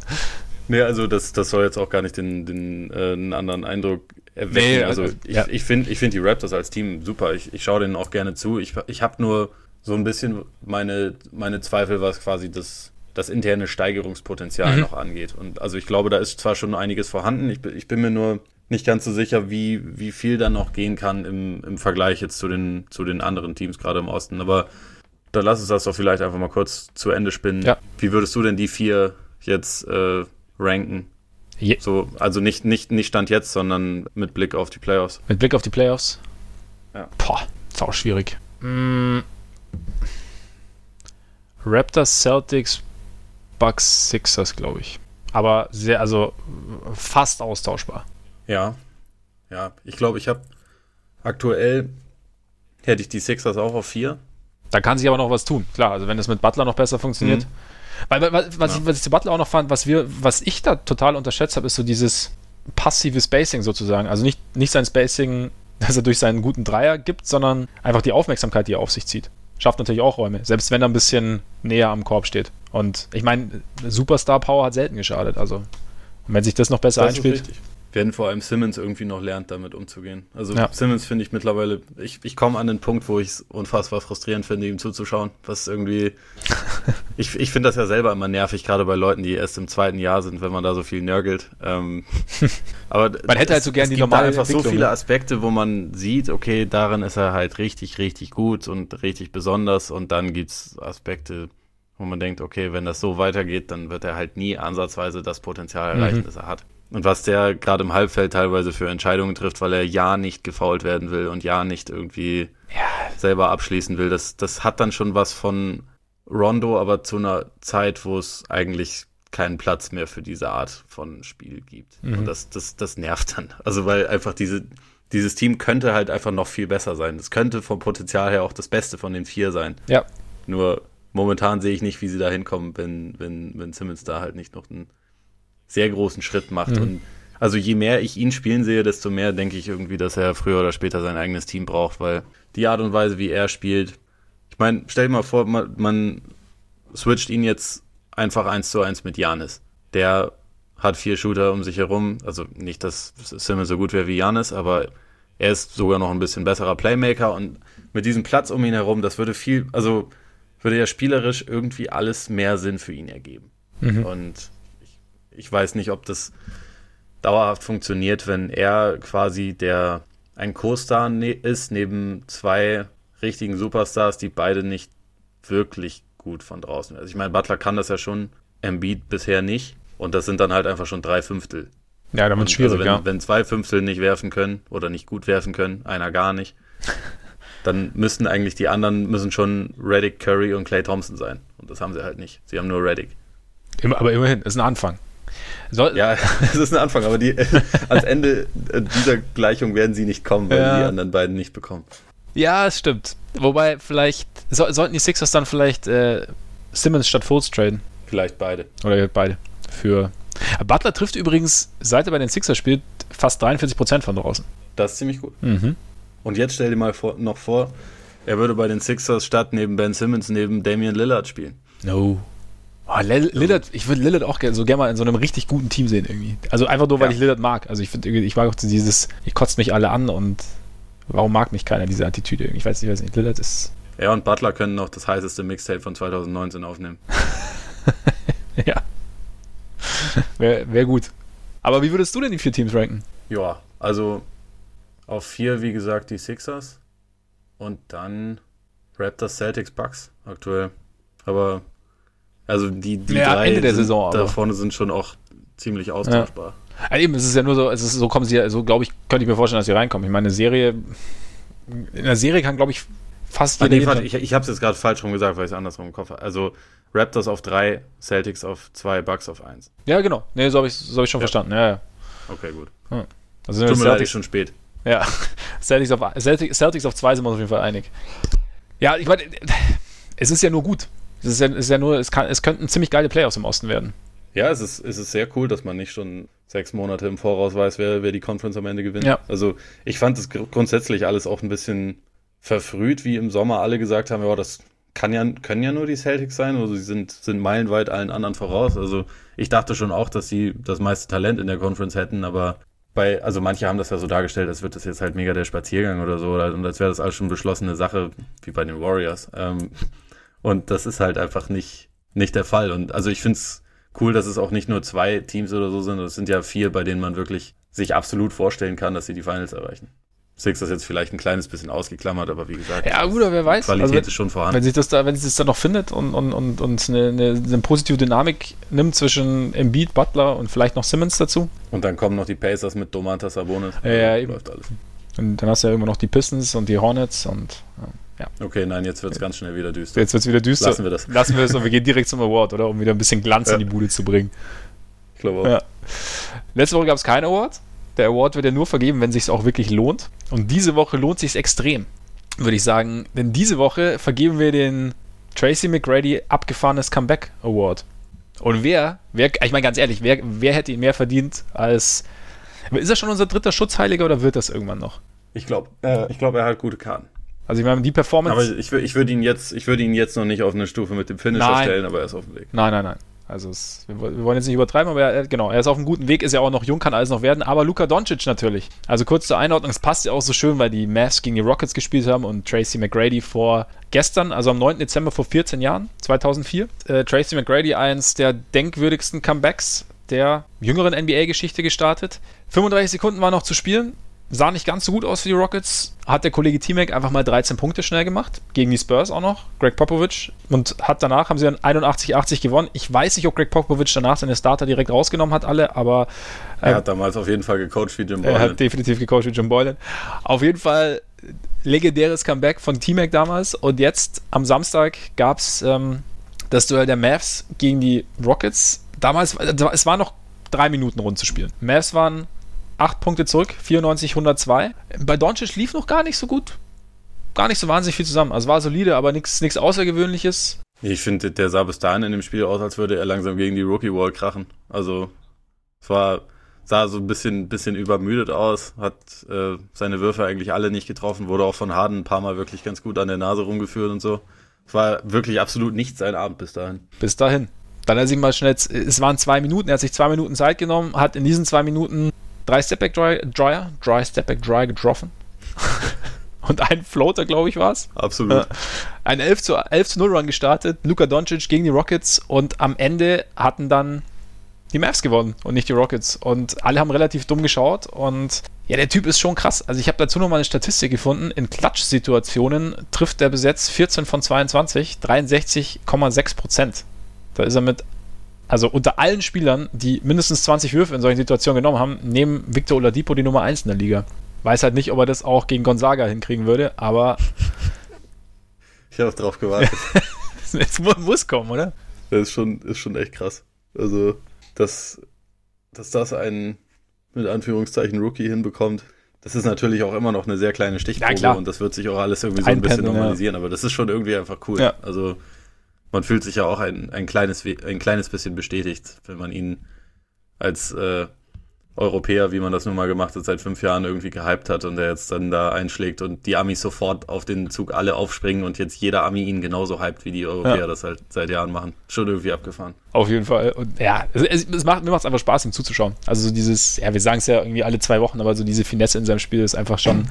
Nee, also das, das soll jetzt auch gar nicht den, den äh, einen anderen Eindruck erwecken. Nee, also äh, ich, ja. ich finde ich find die Raptors als Team super. Ich, ich schaue denen auch gerne zu. Ich, ich habe nur so ein bisschen meine, meine Zweifel, was quasi das, das interne Steigerungspotenzial mhm. noch angeht. Und also ich glaube, da ist zwar schon einiges vorhanden. Ich, ich bin mir nur nicht ganz so sicher, wie, wie viel dann noch gehen kann im, im Vergleich jetzt zu den, zu den anderen Teams, gerade im Osten. Aber da lass uns das doch vielleicht einfach mal kurz zu Ende spinnen. Ja. Wie würdest du denn die vier jetzt äh, ranken? Je so, also nicht, nicht, nicht Stand jetzt, sondern mit Blick auf die Playoffs. Mit Blick auf die Playoffs? Ja. Boah, ist auch schwierig. Mm. Raptors, Celtics, Bucks, Sixers, glaube ich. Aber sehr, also fast austauschbar. Ja, ja. Ich glaube, ich habe aktuell hätte ich die Sixers auch auf vier. Da kann sich aber noch was tun, klar. Also wenn es mit Butler noch besser funktioniert. Mhm. Weil, was, was, ja. ich, was ich zu Butler auch noch fand, was wir, was ich da total unterschätzt habe, ist so dieses passive Spacing sozusagen. Also nicht, nicht sein Spacing, das er durch seinen guten Dreier gibt, sondern einfach die Aufmerksamkeit, die er auf sich zieht. Schafft natürlich auch Räume, selbst wenn er ein bisschen näher am Korb steht. Und ich meine, Superstar Power hat selten geschadet. Also, wenn sich das noch besser das einspielt. Ist richtig wenn vor allem Simmons irgendwie noch lernt, damit umzugehen. Also ja. Simmons finde ich mittlerweile, ich, ich komme an den Punkt, wo ich es unfassbar frustrierend finde, ihm zuzuschauen. Was irgendwie, ich, ich finde das ja selber immer nervig, gerade bei Leuten, die erst im zweiten Jahr sind, wenn man da so viel nörgelt. Ähm, aber man hätte halt so gerne die normale einfach so viele ne? Aspekte, wo man sieht, okay, darin ist er halt richtig, richtig gut und richtig besonders und dann gibt es Aspekte, wo man denkt, okay, wenn das so weitergeht, dann wird er halt nie ansatzweise das Potenzial erreichen, mhm. das er hat. Und was der gerade im Halbfeld teilweise für Entscheidungen trifft, weil er ja nicht gefault werden will und ja nicht irgendwie ja. selber abschließen will, das, das hat dann schon was von Rondo, aber zu einer Zeit, wo es eigentlich keinen Platz mehr für diese Art von Spiel gibt. Mhm. Und das, das, das nervt dann. Also weil einfach diese, dieses Team könnte halt einfach noch viel besser sein. Es könnte vom Potenzial her auch das Beste von den vier sein. Ja. Nur momentan sehe ich nicht, wie sie da hinkommen, wenn, wenn, wenn Simmons da halt nicht noch einen sehr großen Schritt macht. Mhm. Und also je mehr ich ihn spielen sehe, desto mehr denke ich irgendwie, dass er früher oder später sein eigenes Team braucht, weil die Art und Weise, wie er spielt, ich meine, stell dir mal vor, man, man switcht ihn jetzt einfach eins zu eins mit Janis. Der hat vier Shooter um sich herum, also nicht, dass Simmons so gut wäre wie Janis, aber er ist sogar noch ein bisschen besserer Playmaker und mit diesem Platz um ihn herum, das würde viel, also würde ja spielerisch irgendwie alles mehr Sinn für ihn ergeben. Mhm. Und ich weiß nicht, ob das dauerhaft funktioniert, wenn er quasi der ein Co-Star ne ist, neben zwei richtigen Superstars, die beide nicht wirklich gut von draußen. Also ich meine, Butler kann das ja schon, Embiid bisher nicht. Und das sind dann halt einfach schon drei Fünftel. Ja, damit schwierig, also wenn, ja. wenn zwei Fünftel nicht werfen können oder nicht gut werfen können, einer gar nicht, dann müssten eigentlich die anderen müssen schon Reddick, Curry und Clay Thompson sein. Und das haben sie halt nicht. Sie haben nur Reddick. Aber immerhin, ist ein Anfang. Soll ja, es ist ein Anfang, aber die, ans Ende dieser Gleichung werden sie nicht kommen, weil ja. die anderen beiden nicht bekommen. Ja, es stimmt. Wobei, vielleicht so, sollten die Sixers dann vielleicht äh, Simmons statt Fultz traden. Vielleicht beide. Oder beide. Für. Butler trifft übrigens, seit er bei den Sixers spielt, fast 43% von draußen. Das ist ziemlich gut. Mhm. Und jetzt stell dir mal vor, noch vor, Er würde bei den Sixers statt neben Ben Simmons neben Damian Lillard spielen. No. Oh, Lillard, ich würde Lillard auch so gerne mal in so einem richtig guten Team sehen irgendwie. Also einfach nur, weil ja. ich Lillard mag. Also ich finde, ich mag auch dieses, ich kotzt mich alle an und warum mag mich keiner diese Attitüde irgendwie. Ich weiß nicht, ich weiß nicht. Lillard ist. Er und Butler können noch das heißeste Mixtape von 2019 aufnehmen. ja. Wäre wär gut. Aber wie würdest du denn die vier Teams ranken? Ja, also auf vier, wie gesagt, die Sixers. Und dann Raptors, Celtics, Bucks aktuell. Aber also die, die ja, drei Ende der Saison, da vorne sind schon auch ziemlich austauschbar. Ja. Also eben, es ist ja nur so, es ist, so kommen sie ja, so glaube ich, könnte ich mir vorstellen, dass sie reinkommen. Ich meine, eine Serie, in der Serie kann, glaube ich, fast jeder. Nee, ich ich habe es jetzt gerade falsch rum gesagt, weil ich es andersrum im Kopf habe. Also Raptors auf drei, Celtics auf zwei, Bucks auf eins. Ja, genau. Nee, so habe ich, so hab ich schon ja. verstanden. Ja, ja. Okay, gut. Hm. Also Tut mir Celtics, leid, schon spät. Ja, Celtics auf, Celtics, Celtics auf zwei sind wir uns auf jeden Fall einig. Ja, ich meine, es ist ja nur gut. Es ist ja, es ist ja nur, es, kann, es könnten ziemlich geile Playoffs im Osten werden. Ja, es ist, es ist sehr cool, dass man nicht schon sechs Monate im Voraus weiß, wer, wer die Conference am Ende gewinnt. Ja. Also ich fand es grundsätzlich alles auch ein bisschen verfrüht, wie im Sommer alle gesagt haben, ja, das kann ja, können ja nur die Celtics sein, also sie sind, sind meilenweit allen anderen voraus. Also ich dachte schon auch, dass sie das meiste Talent in der Conference hätten, aber bei, also manche haben das ja so dargestellt, als wird das jetzt halt mega der Spaziergang oder so, und als wäre das alles schon beschlossene Sache, wie bei den Warriors. Ähm, und das ist halt einfach nicht, nicht der Fall. Und also ich finde es cool, dass es auch nicht nur zwei Teams oder so sind, es sind ja vier, bei denen man wirklich sich absolut vorstellen kann, dass sie die Finals erreichen. Six ist jetzt vielleicht ein kleines bisschen ausgeklammert, aber wie gesagt, ja, gut, wer weiß. Qualität also wenn, ist schon vorhanden. Wenn sich das da, wenn sich das da noch findet und, und, und, und eine, eine, eine, positive Dynamik nimmt zwischen Embiid, Butler und vielleicht noch Simmons dazu. Und dann kommen noch die Pacers mit Domantas Sabonis. Ja, ja eben. läuft alles. Und dann hast du ja immer noch die Pistons und die Hornets und ja. Okay, nein, jetzt wird es ganz schnell wieder düster. Jetzt wird es wieder düster. Lassen wir das. Lassen wir es und wir gehen direkt zum Award, oder? Um wieder ein bisschen Glanz ja. in die Bude zu bringen. Ich glaube auch. Ja. Letzte Woche gab es keinen Award. Der Award wird ja nur vergeben, wenn es sich auch wirklich lohnt. Und diese Woche lohnt sich extrem, würde ich sagen. Denn diese Woche vergeben wir den Tracy McGrady abgefahrenes Comeback Award. Und wer, wer ich meine ganz ehrlich, wer, wer hätte ihn mehr verdient als. Ist er schon unser dritter Schutzheiliger oder wird das irgendwann noch? Ich glaube, äh, ich er hat gute Karten. Also ich meine, die Performance. Aber ich, ich würde ihn jetzt, ich würde ihn jetzt noch nicht auf eine Stufe mit dem Finisher nein. stellen, aber er ist auf dem Weg. Nein, nein, nein. Also es, wir, wollen jetzt nicht übertreiben, aber er, genau, er ist auf einem guten Weg, ist ja auch noch jung, kann alles noch werden. Aber Luka Doncic natürlich. Also kurz zur Einordnung, es passt ja auch so schön, weil die Mavs gegen die Rockets gespielt haben und Tracy McGrady vor gestern, also am 9. Dezember vor 14 Jahren, 2004. Äh, Tracy McGrady, eins der denkwürdigsten Comebacks der jüngeren NBA-Geschichte gestartet. 35 Sekunden war noch zu spielen sah nicht ganz so gut aus für die Rockets. Hat der Kollege T-Mac einfach mal 13 Punkte schnell gemacht. Gegen die Spurs auch noch. Greg Popovich. Und hat danach, haben sie dann 81-80 gewonnen. Ich weiß nicht, ob Greg Popovich danach seine Starter direkt rausgenommen hat, alle, aber. Äh, er hat damals auf jeden Fall gecoacht wie Jim Boylan. Er hat definitiv gecoacht wie Jim Boylan. Auf jeden Fall legendäres Comeback von T-Mac damals. Und jetzt am Samstag gab es ähm, das Duell der Mavs gegen die Rockets. Damals, es war noch drei Minuten rund zu spielen. Mavs waren 8 Punkte zurück, 94, 102. Bei Doncic lief noch gar nicht so gut. Gar nicht so wahnsinnig viel zusammen. Also war solide, aber nichts Außergewöhnliches. Ich finde, der sah bis dahin in dem Spiel aus, als würde er langsam gegen die Rookie-Wall krachen. Also, es war, sah so ein bisschen, bisschen übermüdet aus, hat äh, seine Würfe eigentlich alle nicht getroffen, wurde auch von Harden ein paar Mal wirklich ganz gut an der Nase rumgeführt und so. Es war wirklich absolut nicht sein Abend bis dahin. Bis dahin. Dann hat er sich mal schnell, es waren zwei Minuten, er hat sich zwei Minuten Zeit genommen, hat in diesen zwei Minuten drei Stepback Dry, Dryer, Dry Stepback Dry getroffen. Und ein Floater, glaube ich, war es. Absolut. ein 11 zu, 11 zu 0 Run gestartet. Luka Doncic gegen die Rockets und am Ende hatten dann die Mavs gewonnen und nicht die Rockets. Und alle haben relativ dumm geschaut und ja, der Typ ist schon krass. Also ich habe dazu nochmal eine Statistik gefunden. In Klatsch-Situationen trifft der Besetz 14 von 22, 63,6 Prozent. Da ist er mit also unter allen Spielern, die mindestens 20 Würfe in solchen Situationen genommen haben, nehmen Victor Oladipo die Nummer 1 in der Liga. Weiß halt nicht, ob er das auch gegen Gonzaga hinkriegen würde, aber. Ich habe drauf gewartet. es muss kommen, oder? Das ist schon, ist schon echt krass. Also, dass, dass das ein mit Anführungszeichen Rookie hinbekommt, das ist natürlich auch immer noch eine sehr kleine Stichprobe ja, und das wird sich auch alles irgendwie so ein, ein bisschen normalisieren, ja. aber das ist schon irgendwie einfach cool. Ja. Also, man fühlt sich ja auch ein, ein, kleines, ein kleines bisschen bestätigt, wenn man ihn als, äh, Europäer, wie man das nun mal gemacht hat, seit fünf Jahren irgendwie gehypt hat und der jetzt dann da einschlägt und die Amis sofort auf den Zug alle aufspringen und jetzt jeder Ami ihn genauso hypt, wie die Europäer ja. das halt seit Jahren machen. Schon irgendwie abgefahren. Auf jeden Fall. Und ja, es, es macht, mir macht es einfach Spaß, ihm zuzuschauen. Also so dieses, ja, wir sagen es ja irgendwie alle zwei Wochen, aber so diese Finesse in seinem Spiel ist einfach schon.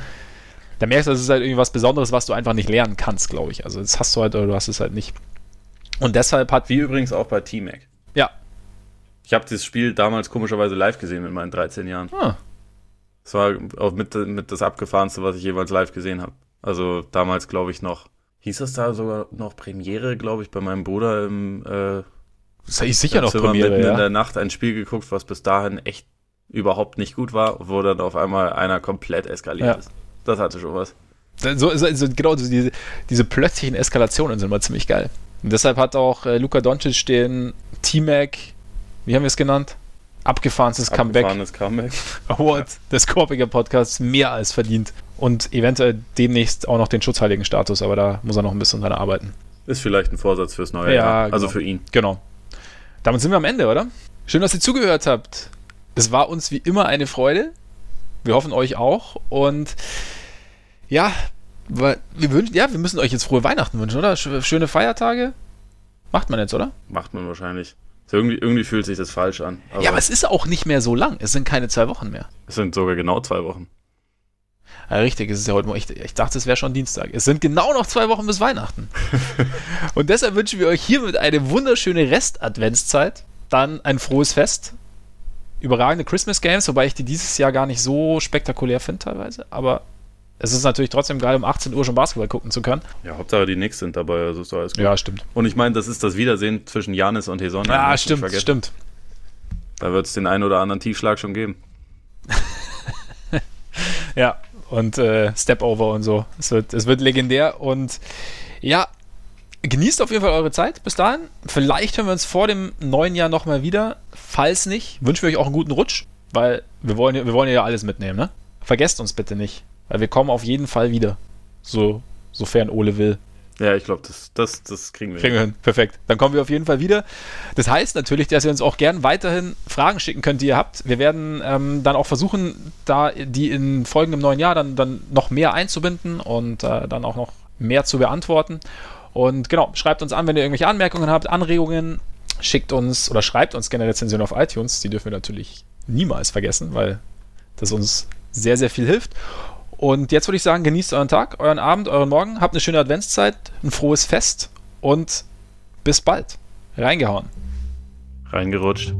Da merkst du, das ist halt irgendwie was Besonderes, was du einfach nicht lernen kannst, glaube ich. Also das hast du halt oder du hast es halt nicht. Und deshalb hat. Wie übrigens auch bei T-Mac. Ja, ich habe dieses Spiel damals komischerweise live gesehen mit meinen 13 Jahren. Ah. Das war auch mit, mit das abgefahrenste, was ich jeweils live gesehen habe. Also damals, glaube ich, noch, hieß das da sogar noch Premiere, glaube ich, bei meinem Bruder im äh, das ist sicher noch Premiere, mitten ja. in der Nacht ein Spiel geguckt, was bis dahin echt überhaupt nicht gut war, wo dann auf einmal einer komplett eskaliert ja. ist. Das hatte schon was. So, so, so genau, diese, diese plötzlichen Eskalationen sind immer ziemlich geil. Und deshalb hat auch äh, Luka Doncic den T-Mac wie haben wir es genannt? Abgefahrenstes Comeback. Abgefahrenes Comeback. Award des Korpiger Podcasts mehr als verdient. Und eventuell demnächst auch noch den schutzheiligen Status, aber da muss er noch ein bisschen dran arbeiten. Ist vielleicht ein Vorsatz fürs neue ja, Jahr. Also genau. für ihn. Genau. Damit sind wir am Ende, oder? Schön, dass ihr zugehört habt. Es war uns wie immer eine Freude. Wir hoffen euch auch. Und ja, wir wünschen, ja, wir müssen euch jetzt frohe Weihnachten wünschen, oder? Schöne Feiertage. Macht man jetzt, oder? Macht man wahrscheinlich. Irgendwie, irgendwie fühlt sich das falsch an. Aber ja, aber es ist auch nicht mehr so lang. Es sind keine zwei Wochen mehr. Es sind sogar genau zwei Wochen. Ja, richtig, es ist ja heute ich, ich dachte, es wäre schon Dienstag. Es sind genau noch zwei Wochen bis Weihnachten. Und deshalb wünschen wir euch hiermit eine wunderschöne Rest-Adventszeit. Dann ein frohes Fest. Überragende Christmas Games, wobei ich die dieses Jahr gar nicht so spektakulär finde teilweise. Aber es ist natürlich trotzdem geil, um 18 Uhr schon Basketball gucken zu können. Ja, Hauptsache die Knicks sind dabei, also ist alles gut. Ja, stimmt. Und ich meine, das ist das Wiedersehen zwischen Janis und Heson. Ja, stimmt, stimmt. Da wird es den einen oder anderen Tiefschlag schon geben. ja, und äh, Step-Over und so. Es wird, es wird legendär und ja, genießt auf jeden Fall eure Zeit bis dahin. Vielleicht hören wir uns vor dem neuen Jahr nochmal wieder. Falls nicht, wünschen wir euch auch einen guten Rutsch, weil wir wollen, wir wollen ja alles mitnehmen, ne? Vergesst uns bitte nicht. Weil wir kommen auf jeden Fall wieder. So, sofern Ole will. Ja, ich glaube, das, das, das kriegen wir kriegen hin. wir hin. Perfekt. Dann kommen wir auf jeden Fall wieder. Das heißt natürlich, dass ihr uns auch gern weiterhin Fragen schicken könnt, die ihr habt. Wir werden ähm, dann auch versuchen, da die in Folgen im neuen Jahr dann, dann noch mehr einzubinden und äh, dann auch noch mehr zu beantworten. Und genau, schreibt uns an, wenn ihr irgendwelche Anmerkungen habt, Anregungen, schickt uns oder schreibt uns gerne Rezensionen auf iTunes. Die dürfen wir natürlich niemals vergessen, weil das uns sehr, sehr viel hilft. Und jetzt würde ich sagen, genießt euren Tag, euren Abend, euren Morgen, habt eine schöne Adventszeit, ein frohes Fest und bis bald. Reingehauen. Reingerutscht.